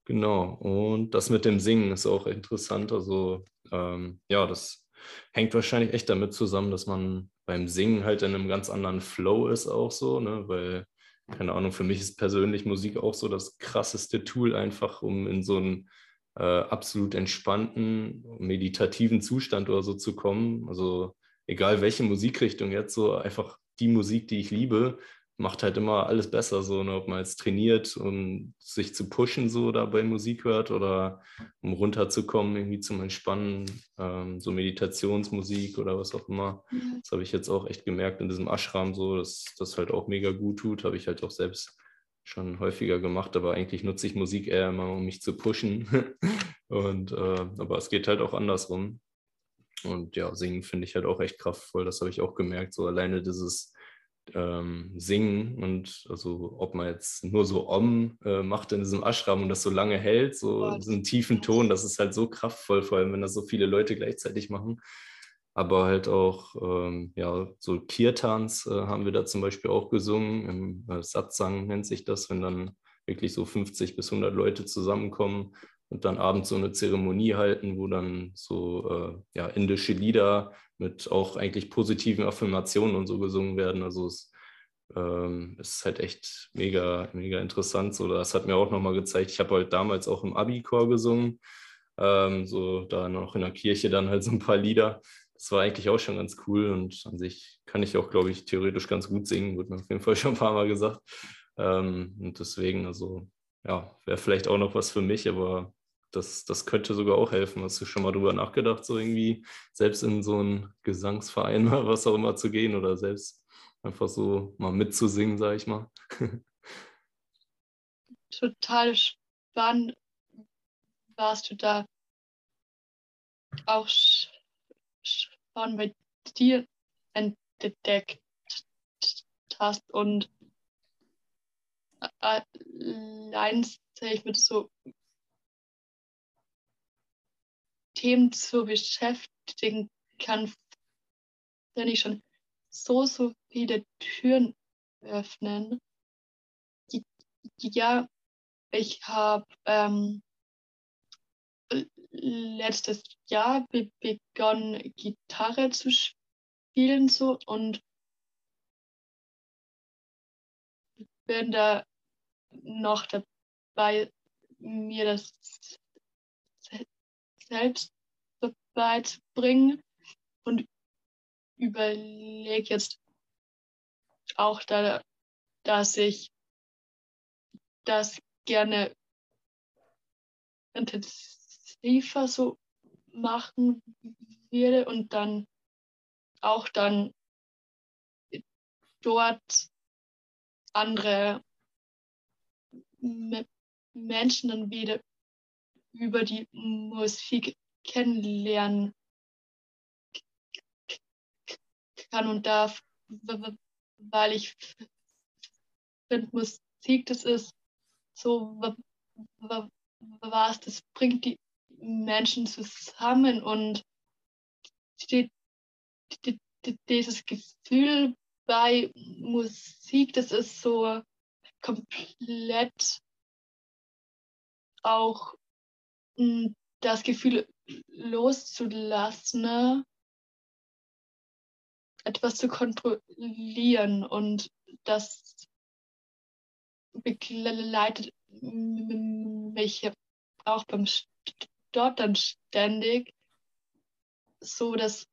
Genau, und das mit dem Singen ist auch interessant, also ähm, ja, das hängt wahrscheinlich echt damit zusammen, dass man beim Singen halt in einem ganz anderen Flow ist auch so, ne? weil, keine Ahnung, für mich ist persönlich Musik auch so das krasseste Tool einfach, um in so einen äh, absolut entspannten, meditativen Zustand oder so zu kommen. Also egal welche Musikrichtung jetzt, so einfach die Musik, die ich liebe, macht halt immer alles besser, so, ne? ob man jetzt trainiert, um sich zu pushen, so dabei Musik hört oder um runterzukommen, irgendwie zum Entspannen, ähm, so Meditationsmusik oder was auch immer. Mhm. Das habe ich jetzt auch echt gemerkt in diesem Ashram, so, dass das halt auch mega gut tut, habe ich halt auch selbst schon häufiger gemacht, aber eigentlich nutze ich Musik eher immer, um mich zu pushen. Und äh, aber es geht halt auch andersrum. Und ja, singen finde ich halt auch echt kraftvoll. Das habe ich auch gemerkt. So alleine dieses ähm, singen und also ob man jetzt nur so Om äh, macht in diesem Ashram und das so lange hält, so oh, diesen tiefen Ton, das ist halt so kraftvoll, vor allem wenn das so viele Leute gleichzeitig machen. Aber halt auch, ähm, ja, so Kirtans äh, haben wir da zum Beispiel auch gesungen, im äh, Satsang nennt sich das, wenn dann wirklich so 50 bis 100 Leute zusammenkommen und dann abends so eine Zeremonie halten, wo dann so äh, ja, indische Lieder mit auch eigentlich positiven Affirmationen und so gesungen werden. Also es ähm, ist halt echt mega, mega interessant. So, das hat mir auch nochmal gezeigt. Ich habe halt damals auch im Abi-Chor gesungen. Ähm, so da noch in der Kirche dann halt so ein paar Lieder. Das war eigentlich auch schon ganz cool und an sich kann ich auch, glaube ich, theoretisch ganz gut singen, wurde mir auf jeden Fall schon ein paar Mal gesagt. Ähm, und deswegen, also ja, wäre vielleicht auch noch was für mich, aber das, das könnte sogar auch helfen. Hast du schon mal drüber nachgedacht, so irgendwie selbst in so einen Gesangsverein oder was auch immer zu gehen oder selbst einfach so mal mitzusingen, sag ich mal? Total spannend. Warst du da auch schon bei dir entdeckt hast und allein ich mit so Themen zu beschäftigen kann, wenn ich schon so, so viele Türen öffnen. Ja, ich habe ähm, letztes Jahr be begonnen, Gitarre zu spielen so und bin da noch dabei, mir das selbst beizubringen und überlege jetzt auch, da, dass ich das gerne intensiver so machen würde und dann auch dann dort andere Menschen dann wieder über die Musik kennenlernen kann und darf, weil ich finde, Musik, das ist so was, das bringt die Menschen zusammen und die, die, die, dieses Gefühl bei Musik, das ist so komplett auch das Gefühl loszulassen, etwas zu kontrollieren und das begleitet mich auch beim Stottern ständig, so das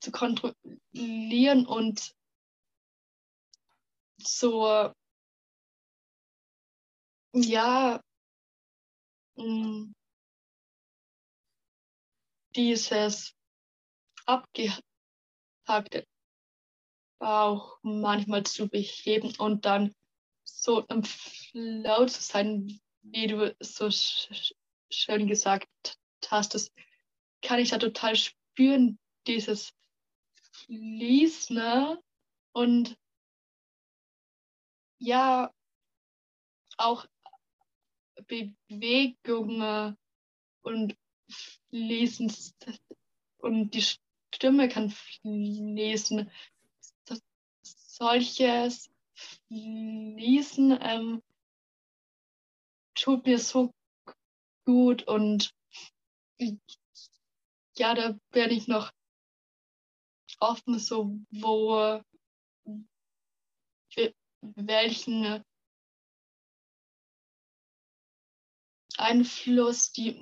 zu kontrollieren und so, ja, mm, dieses abgehackte auch manchmal zu beheben und dann so im Flow zu sein, wie du so sch schön gesagt hast. Das kann ich da total spüren, dieses Fließen ne? und ja, auch Bewegungen und Fließen und die Stimme kann fließen. Solches Fließen ähm, tut mir so gut und ja, da bin ich noch offen, so wo welchen Einfluss die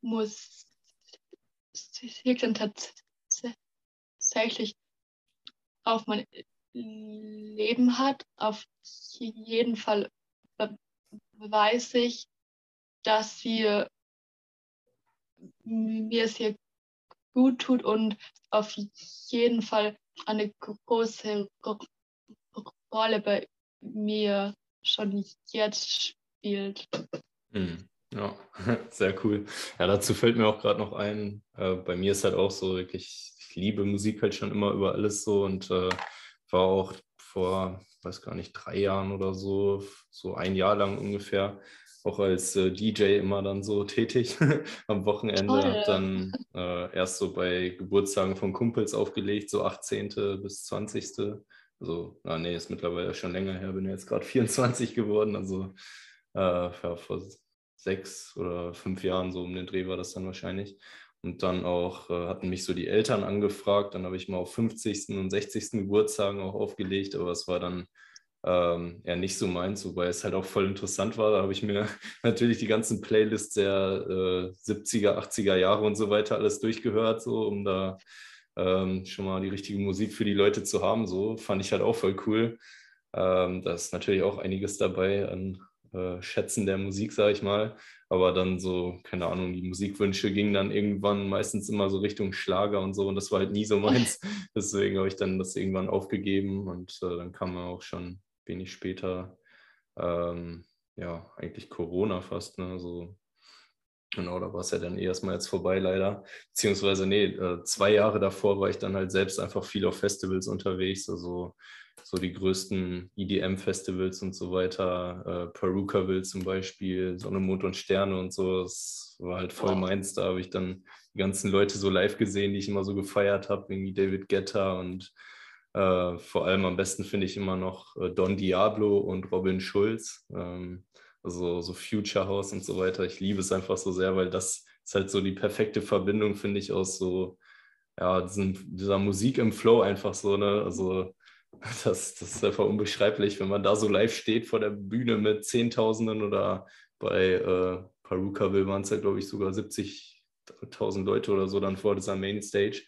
Musik dann tatsächlich auf mein Leben hat. Auf jeden Fall weiß ich, dass sie mir sehr gut tut und auf jeden Fall eine große Rolle bei mir schon jetzt spielt. Hm. Ja, sehr cool. Ja, dazu fällt mir auch gerade noch ein, äh, bei mir ist halt auch so wirklich, ich liebe Musik halt schon immer über alles so und äh, war auch vor, weiß gar nicht, drei Jahren oder so, so ein Jahr lang ungefähr, auch als äh, DJ immer dann so tätig am Wochenende. Habe dann äh, erst so bei Geburtstagen von Kumpels aufgelegt, so 18. bis 20. Also, ah, nee, ist mittlerweile schon länger her, bin jetzt gerade 24 geworden. Also äh, ja, vor sechs oder fünf Jahren so um den Dreh war das dann wahrscheinlich. Und dann auch äh, hatten mich so die Eltern angefragt. Dann habe ich mal auf 50. und 60. Geburtstagen auch aufgelegt, aber es war dann ähm, eher nicht so meins, wobei es halt auch voll interessant war. Da habe ich mir natürlich die ganzen Playlists der äh, 70er, 80er Jahre und so weiter alles durchgehört, so um da ähm, schon mal die richtige Musik für die Leute zu haben. So fand ich halt auch voll cool. Ähm, da ist natürlich auch einiges dabei an äh, Schätzen der Musik, sage ich mal. Aber dann so, keine Ahnung, die Musikwünsche gingen dann irgendwann meistens immer so Richtung Schlager und so. Und das war halt nie so meins. Deswegen habe ich dann das irgendwann aufgegeben. Und äh, dann kam auch schon wenig später, ähm, ja, eigentlich Corona fast. Ne? So, Genau, da war es ja dann eh erstmal jetzt vorbei, leider. Beziehungsweise, nee, äh, zwei Jahre davor war ich dann halt selbst einfach viel auf Festivals unterwegs. Also so die größten EDM-Festivals und so weiter, äh, Perukaville zum Beispiel, Sonne, Mond und Sterne und so, das war halt voll meins. Da habe ich dann die ganzen Leute so live gesehen, die ich immer so gefeiert habe, irgendwie David Guetta und äh, vor allem am besten finde ich immer noch äh, Don Diablo und Robin Schulz, ähm, also so Future House und so weiter. Ich liebe es einfach so sehr, weil das ist halt so die perfekte Verbindung, finde ich, aus so ja, diesen, dieser Musik im Flow einfach so, ne? Also das, das ist einfach unbeschreiblich, wenn man da so live steht vor der Bühne mit Zehntausenden oder bei äh, Perukaville waren es ja, glaube ich, sogar 70.000 Leute oder so dann vor dieser Mainstage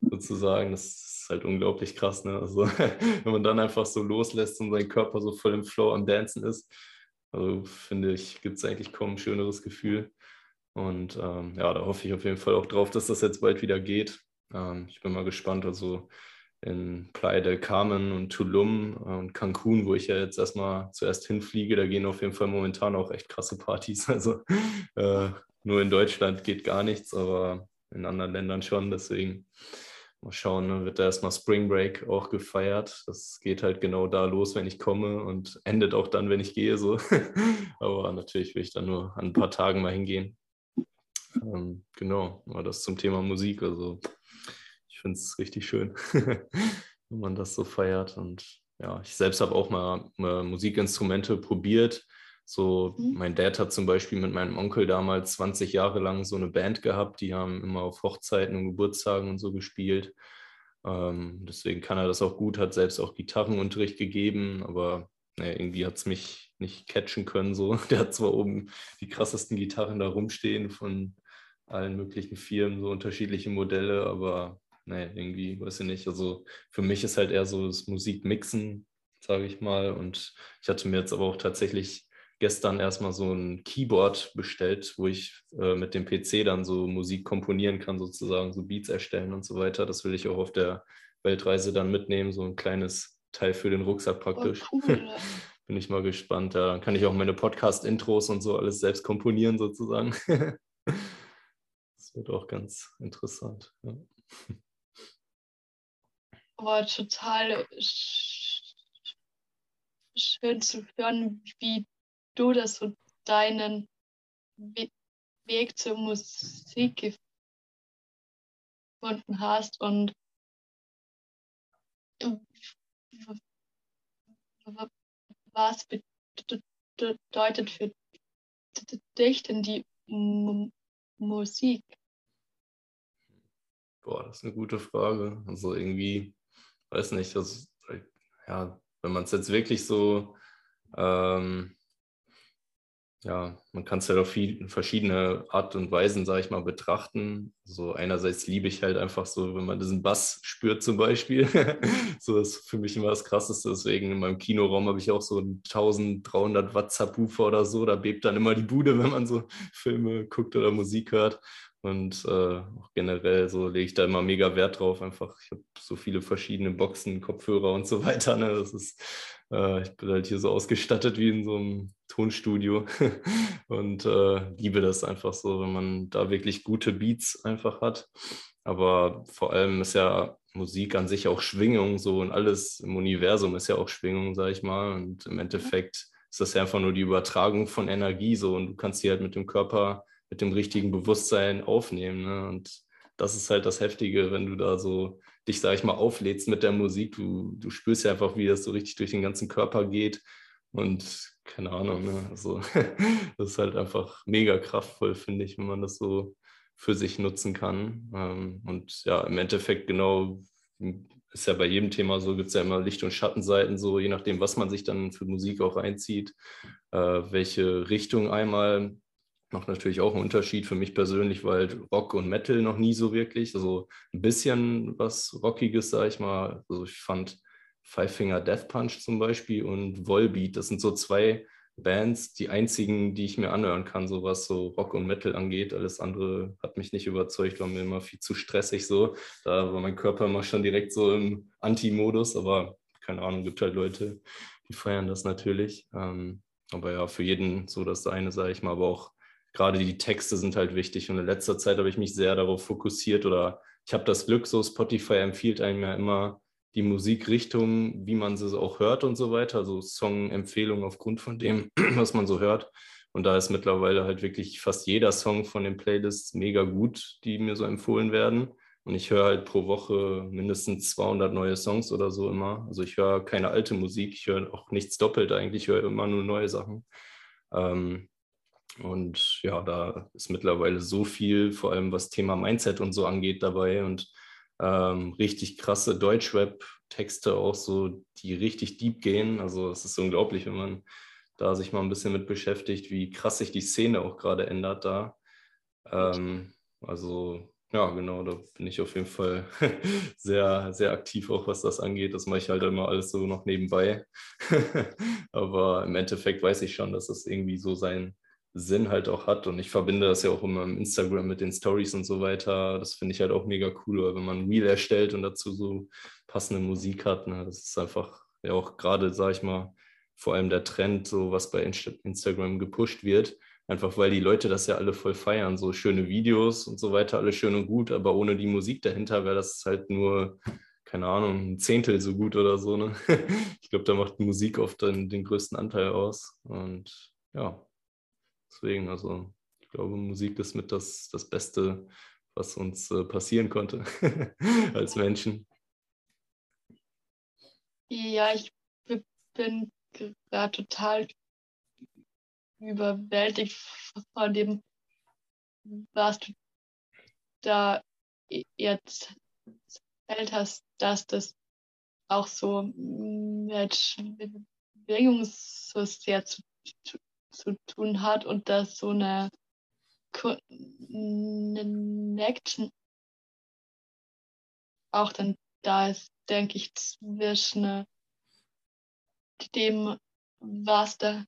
sozusagen. Das ist halt unglaublich krass. Ne? Also, wenn man dann einfach so loslässt und sein Körper so voll im Flow am Dancen ist, also finde ich, gibt es eigentlich kaum ein schöneres Gefühl. Und ähm, ja, da hoffe ich auf jeden Fall auch drauf, dass das jetzt bald wieder geht. Ähm, ich bin mal gespannt. Also in Playa del Carmen und Tulum und Cancun, wo ich ja jetzt erstmal zuerst hinfliege, da gehen auf jeden Fall momentan auch echt krasse Partys. Also äh, nur in Deutschland geht gar nichts, aber in anderen Ländern schon. Deswegen mal schauen, ne? wird da erstmal Spring Break auch gefeiert. Das geht halt genau da los, wenn ich komme und endet auch dann, wenn ich gehe. So. aber natürlich will ich dann nur an ein paar Tagen mal hingehen. Ähm, genau, aber das zum Thema Musik. Also finde es richtig schön, wenn man das so feiert. Und ja, ich selbst habe auch mal, mal Musikinstrumente probiert. So, mhm. mein Dad hat zum Beispiel mit meinem Onkel damals 20 Jahre lang so eine Band gehabt. Die haben immer auf Hochzeiten und Geburtstagen und so gespielt. Ähm, deswegen kann er das auch gut, hat selbst auch Gitarrenunterricht gegeben, aber naja, irgendwie hat es mich nicht catchen können. So. Der hat zwar oben die krassesten Gitarren da rumstehen von allen möglichen Firmen, so unterschiedliche Modelle, aber naja, irgendwie, weiß ich nicht. Also für mich ist halt eher so das Musikmixen, sage ich mal. Und ich hatte mir jetzt aber auch tatsächlich gestern erstmal so ein Keyboard bestellt, wo ich äh, mit dem PC dann so Musik komponieren kann, sozusagen, so Beats erstellen und so weiter. Das will ich auch auf der Weltreise dann mitnehmen, so ein kleines Teil für den Rucksack praktisch. Oh, cool. Bin ich mal gespannt. Ja, dann kann ich auch meine Podcast-Intros und so alles selbst komponieren, sozusagen. das wird auch ganz interessant. Ja. Aber total schön zu hören, wie du das so deinen Weg zur Musik gefunden hast und was bedeutet für dich denn die Musik? Boah, das ist eine gute Frage. Also irgendwie, weiß nicht, das, ja, wenn man es jetzt wirklich so ähm, ja, man kann es halt auf viel, verschiedene Art und Weisen, sage ich mal, betrachten. So einerseits liebe ich halt einfach so, wenn man diesen Bass spürt zum Beispiel. so ist für mich immer das Krasseste. Deswegen in meinem Kinoraum habe ich auch so einen 1300 Watt Subwoofer oder so. Da bebt dann immer die Bude, wenn man so Filme guckt oder Musik hört. Und äh, auch generell so lege ich da immer mega Wert drauf. Einfach, ich habe so viele verschiedene Boxen, Kopfhörer und so weiter. Ne? Das ist äh, ich bin halt hier so ausgestattet wie in so einem Tonstudio und äh, liebe das einfach so, wenn man da wirklich gute Beats einfach hat. Aber vor allem ist ja Musik an sich auch Schwingung so und alles im Universum ist ja auch Schwingung, sag ich mal. Und im Endeffekt ist das ja einfach nur die Übertragung von Energie so und du kannst die halt mit dem Körper, mit dem richtigen Bewusstsein aufnehmen. Ne? Und das ist halt das Heftige, wenn du da so dich, sag ich mal, auflädst mit der Musik. Du, du spürst ja einfach, wie das so richtig durch den ganzen Körper geht. Und keine Ahnung, ne? also das ist halt einfach mega kraftvoll, finde ich, wenn man das so für sich nutzen kann. Ähm, und ja, im Endeffekt genau ist ja bei jedem Thema so, gibt es ja immer Licht- und Schattenseiten, so je nachdem, was man sich dann für Musik auch einzieht, äh, welche Richtung einmal macht natürlich auch einen Unterschied für mich persönlich, weil Rock und Metal noch nie so wirklich. Also ein bisschen was Rockiges, sag ich mal. Also ich fand Five Finger Death Punch zum Beispiel und Volbeat, das sind so zwei Bands, die einzigen, die ich mir anhören kann, so was so Rock und Metal angeht. Alles andere hat mich nicht überzeugt, war mir immer viel zu stressig so. Da war mein Körper immer schon direkt so im Anti-Modus, aber keine Ahnung, gibt halt Leute, die feiern das natürlich. Ähm, aber ja, für jeden so das eine, sage ich mal, aber auch gerade die Texte sind halt wichtig. Und in letzter Zeit habe ich mich sehr darauf fokussiert oder ich habe das Glück, so Spotify empfiehlt einem ja immer die Musikrichtung, wie man sie auch hört und so weiter, also Song-Empfehlungen aufgrund von dem, was man so hört. Und da ist mittlerweile halt wirklich fast jeder Song von den Playlists mega gut, die mir so empfohlen werden. Und ich höre halt pro Woche mindestens 200 neue Songs oder so immer. Also ich höre keine alte Musik, ich höre auch nichts doppelt eigentlich, ich höre immer nur neue Sachen. Ähm, und ja, da ist mittlerweile so viel, vor allem was Thema Mindset und so angeht, dabei und ähm, richtig krasse Deutschrap-Texte auch so, die richtig deep gehen. Also es ist unglaublich, wenn man da sich mal ein bisschen mit beschäftigt, wie krass sich die Szene auch gerade ändert da. Ähm, also ja, genau, da bin ich auf jeden Fall sehr, sehr aktiv auch, was das angeht. Das mache ich halt immer alles so noch nebenbei. Aber im Endeffekt weiß ich schon, dass das irgendwie so sein Sinn halt auch hat. Und ich verbinde das ja auch immer im Instagram mit den Stories und so weiter. Das finde ich halt auch mega cool, wenn man ein Reel erstellt und dazu so passende Musik hat. Ne? Das ist einfach ja auch gerade, sag ich mal, vor allem der Trend, so was bei Instagram gepusht wird. Einfach weil die Leute das ja alle voll feiern. So schöne Videos und so weiter, alles schön und gut, aber ohne die Musik dahinter wäre das halt nur, keine Ahnung, ein Zehntel so gut oder so. Ne? Ich glaube, da macht Musik oft dann den größten Anteil aus. Und ja, deswegen, also ich glaube, Musik ist mit das, das Beste, was uns äh, passieren konnte als Menschen. Ja, ich bin gerade total überwältigt von dem, was du da jetzt erzählt hast, dass das auch so mit Bewegung so sehr zu, zu, zu tun hat und dass so eine Connection auch dann da ist, denke ich, zwischen dem, was da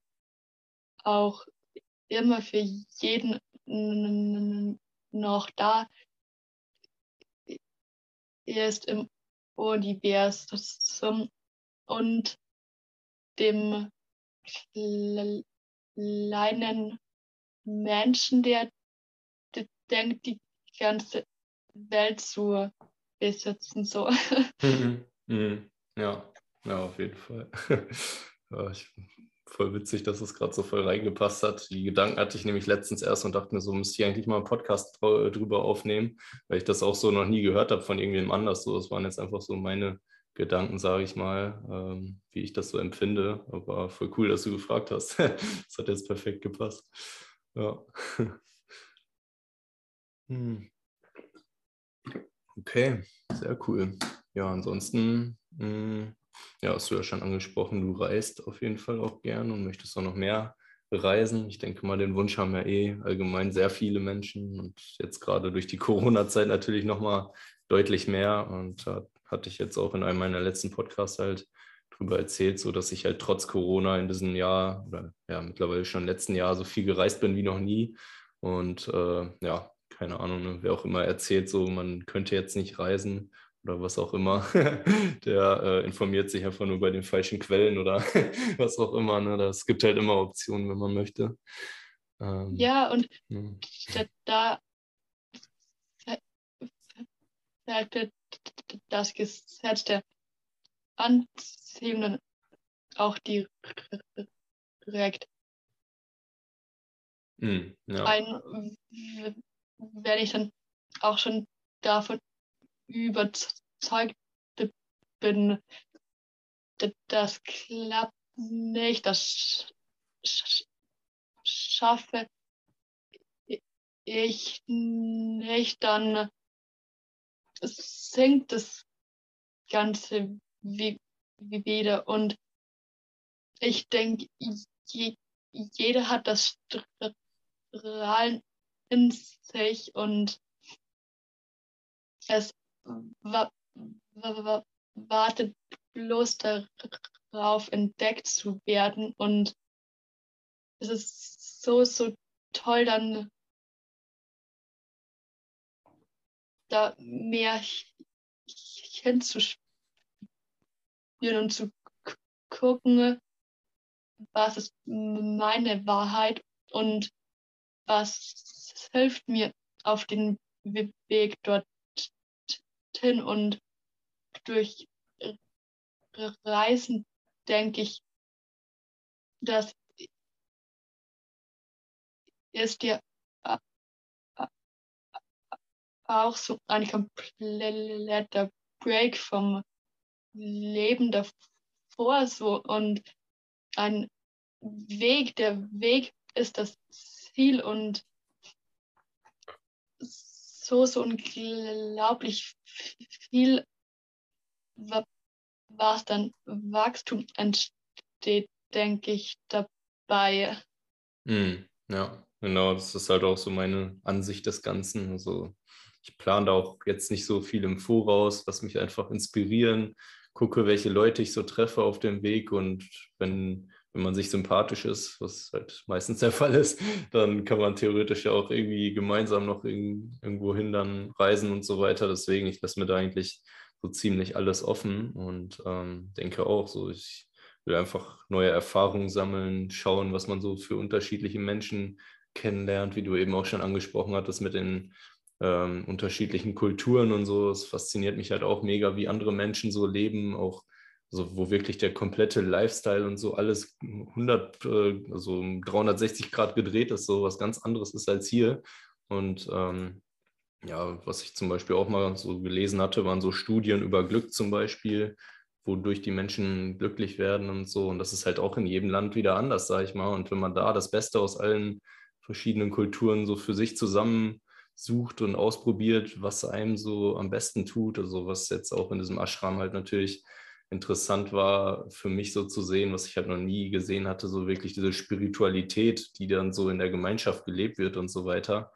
auch immer für jeden noch da ist im Universum und dem kleinen Menschen, der, der denkt, die ganze Welt zu besitzen. So. Mhm. Mhm. Ja, ja, auf jeden Fall. ja, ich, voll witzig, dass es gerade so voll reingepasst hat. Die Gedanken hatte ich nämlich letztens erst und dachte mir so, müsste ich eigentlich mal einen Podcast drüber aufnehmen, weil ich das auch so noch nie gehört habe von irgendwem anders. So, das waren jetzt einfach so meine Gedanken, sage ich mal, ähm, wie ich das so empfinde. Aber voll cool, dass du gefragt hast. das hat jetzt perfekt gepasst. Ja. hm. Okay, sehr cool. Ja, ansonsten, mh, hm, ja, hast du ja schon angesprochen, du reist auf jeden Fall auch gern und möchtest auch noch mehr reisen. Ich denke mal, den Wunsch haben ja eh allgemein sehr viele Menschen und jetzt gerade durch die Corona-Zeit natürlich nochmal deutlich mehr. Und da hatte ich jetzt auch in einem meiner letzten Podcasts halt drüber erzählt, so dass ich halt trotz Corona in diesem Jahr oder ja mittlerweile schon im letzten Jahr so viel gereist bin wie noch nie. Und äh, ja, keine Ahnung, ne, wer auch immer erzählt, so man könnte jetzt nicht reisen oder was auch immer, der äh, informiert sich einfach nur bei den falschen Quellen oder was auch immer. Ne? Es gibt halt immer Optionen, wenn man möchte. Ähm, ja, und ja. da fällt das Gesetz der Anziehung dann auch direkt mm, ja. ein, wenn ich dann auch schon davon überzeugt bin, das klappt nicht, das schaffe ich nicht, dann sinkt das Ganze wie, wie wieder. Und ich denke, je, jeder hat das Strahlen in sich und es wartet bloß darauf, entdeckt zu werden. Und es ist so, so toll, dann da mehr hinzuspielen und zu gucken, was ist meine Wahrheit und was hilft mir auf den Weg dort hin und durch Reisen denke ich, das ist auch so ein kompletter Break vom Leben davor so und ein Weg, der Weg ist das Ziel und so, so unglaublich viel, was dann Wachstum entsteht, denke ich, dabei. Mm, ja, genau, das ist halt auch so meine Ansicht des Ganzen. Also ich plane da auch jetzt nicht so viel im Voraus, was mich einfach inspirieren, gucke, welche Leute ich so treffe auf dem Weg und wenn wenn man sich sympathisch ist, was halt meistens der Fall ist, dann kann man theoretisch ja auch irgendwie gemeinsam noch irgendwo hin dann reisen und so weiter. Deswegen, ich lasse mir da eigentlich so ziemlich alles offen und ähm, denke auch so, ich will einfach neue Erfahrungen sammeln, schauen, was man so für unterschiedliche Menschen kennenlernt, wie du eben auch schon angesprochen hattest mit den ähm, unterschiedlichen Kulturen und so. Es fasziniert mich halt auch mega, wie andere Menschen so leben, auch also wo wirklich der komplette Lifestyle und so alles 100, äh, also 360 Grad gedreht ist, so was ganz anderes ist als hier. Und ähm, ja, was ich zum Beispiel auch mal so gelesen hatte, waren so Studien über Glück zum Beispiel, wodurch die Menschen glücklich werden und so. Und das ist halt auch in jedem Land wieder anders, sage ich mal. Und wenn man da das Beste aus allen verschiedenen Kulturen so für sich zusammen sucht und ausprobiert, was einem so am besten tut, also was jetzt auch in diesem Ashram halt natürlich interessant war für mich so zu sehen, was ich halt noch nie gesehen hatte, so wirklich diese Spiritualität, die dann so in der Gemeinschaft gelebt wird und so weiter.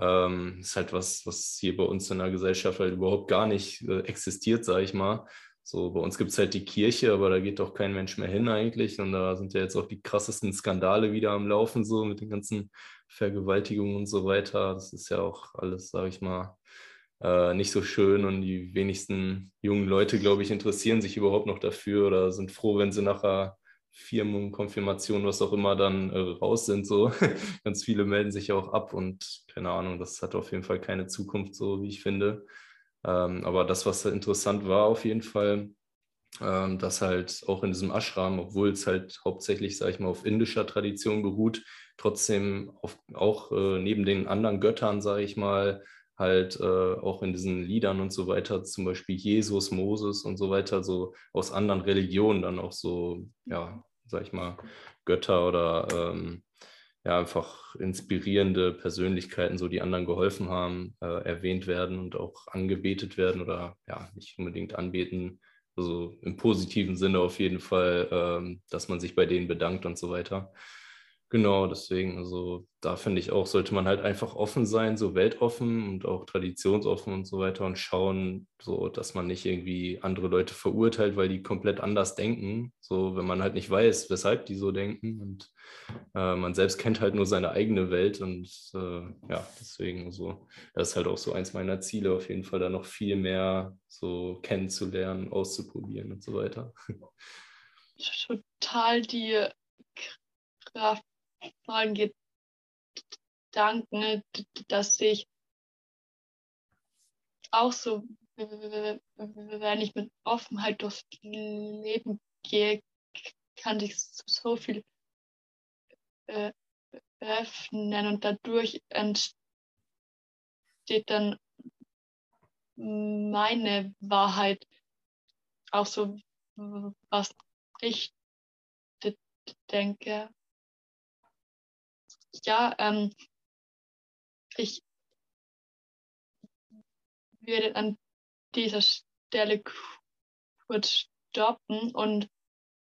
Ähm, ist halt was, was hier bei uns in der Gesellschaft halt überhaupt gar nicht äh, existiert, sage ich mal. So, bei uns gibt es halt die Kirche, aber da geht doch kein Mensch mehr hin eigentlich. Und da sind ja jetzt auch die krassesten Skandale wieder am Laufen, so mit den ganzen Vergewaltigungen und so weiter. Das ist ja auch alles, sage ich mal, äh, nicht so schön und die wenigsten jungen Leute, glaube ich, interessieren sich überhaupt noch dafür oder sind froh, wenn sie nachher Firmen, Konfirmation, was auch immer dann äh, raus sind. So ganz viele melden sich auch ab und keine Ahnung, das hat auf jeden Fall keine Zukunft, so wie ich finde. Ähm, aber das, was interessant war, auf jeden Fall, ähm, dass halt auch in diesem Ashram, obwohl es halt hauptsächlich, sage ich mal, auf indischer Tradition beruht, trotzdem auf, auch äh, neben den anderen Göttern, sage ich mal, halt äh, auch in diesen Liedern und so weiter, zum Beispiel Jesus, Moses und so weiter, so aus anderen Religionen dann auch so, ja, sag ich mal, Götter oder ähm, ja, einfach inspirierende Persönlichkeiten, so die anderen geholfen haben, äh, erwähnt werden und auch angebetet werden oder ja, nicht unbedingt anbeten, also im positiven Sinne auf jeden Fall, ähm, dass man sich bei denen bedankt und so weiter. Genau, deswegen, also da finde ich auch, sollte man halt einfach offen sein, so weltoffen und auch traditionsoffen und so weiter und schauen, so dass man nicht irgendwie andere Leute verurteilt, weil die komplett anders denken. So, wenn man halt nicht weiß, weshalb die so denken und äh, man selbst kennt halt nur seine eigene Welt und äh, ja, deswegen, so, das ist halt auch so eins meiner Ziele, auf jeden Fall da noch viel mehr so kennenzulernen, auszuprobieren und so weiter. Total die Kraft folgende Gedanken, dass ich auch so, wenn ich mit Offenheit durchs Leben gehe, kann ich so viel äh, öffnen und dadurch entsteht dann meine Wahrheit, auch so, was ich denke ja, ähm, ich würde an dieser Stelle kurz stoppen und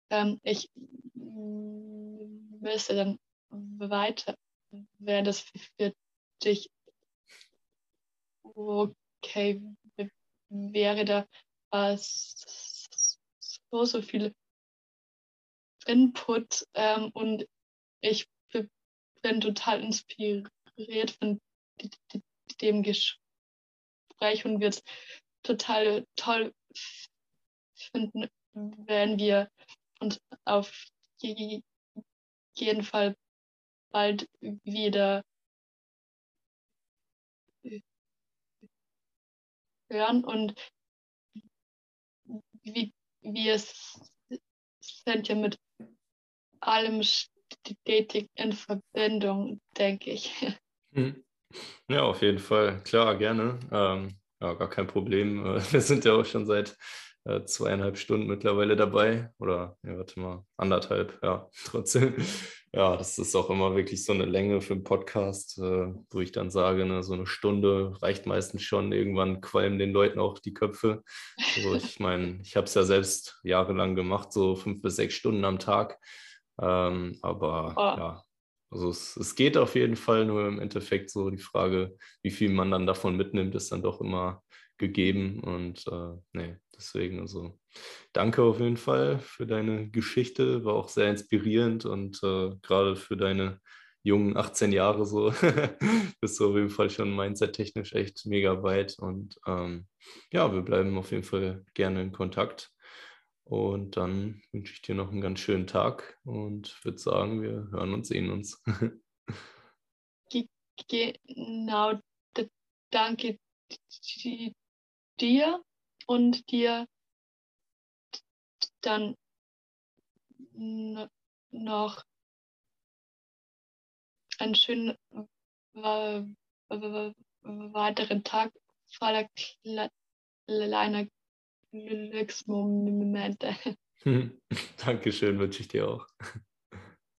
ähm, ich müsste dann weiter, wäre das für dich okay? Wäre da so, so viel Input ähm, und ich bin total inspiriert von dem Gespräch und wird total toll finden, wenn wir uns auf jeden Fall bald wieder hören und wie wir sind ja mit allem stetig in Verbindung, denke ich. Hm. Ja, auf jeden Fall. Klar, gerne. Ähm, ja, gar kein Problem. Wir sind ja auch schon seit äh, zweieinhalb Stunden mittlerweile dabei. Oder, ja, warte mal, anderthalb, ja, trotzdem. Ja, das ist auch immer wirklich so eine Länge für einen Podcast, äh, wo ich dann sage, ne, so eine Stunde reicht meistens schon. Irgendwann qualmen den Leuten auch die Köpfe. Also ich meine, ich habe es ja selbst jahrelang gemacht, so fünf bis sechs Stunden am Tag. Ähm, aber oh. ja, also es, es geht auf jeden Fall, nur im Endeffekt so die Frage, wie viel man dann davon mitnimmt, ist dann doch immer gegeben und äh, nee, deswegen also danke auf jeden Fall für deine Geschichte, war auch sehr inspirierend und äh, gerade für deine jungen 18 Jahre so bist du auf jeden Fall schon mindset-technisch echt mega weit und ähm, ja, wir bleiben auf jeden Fall gerne in Kontakt und dann wünsche ich dir noch einen ganz schönen Tag und würde sagen, wir hören und sehen uns. genau, danke dir und dir dann noch einen schönen weiteren Tag voller kleiner Glücksmomente. Dankeschön, wünsche ich dir auch.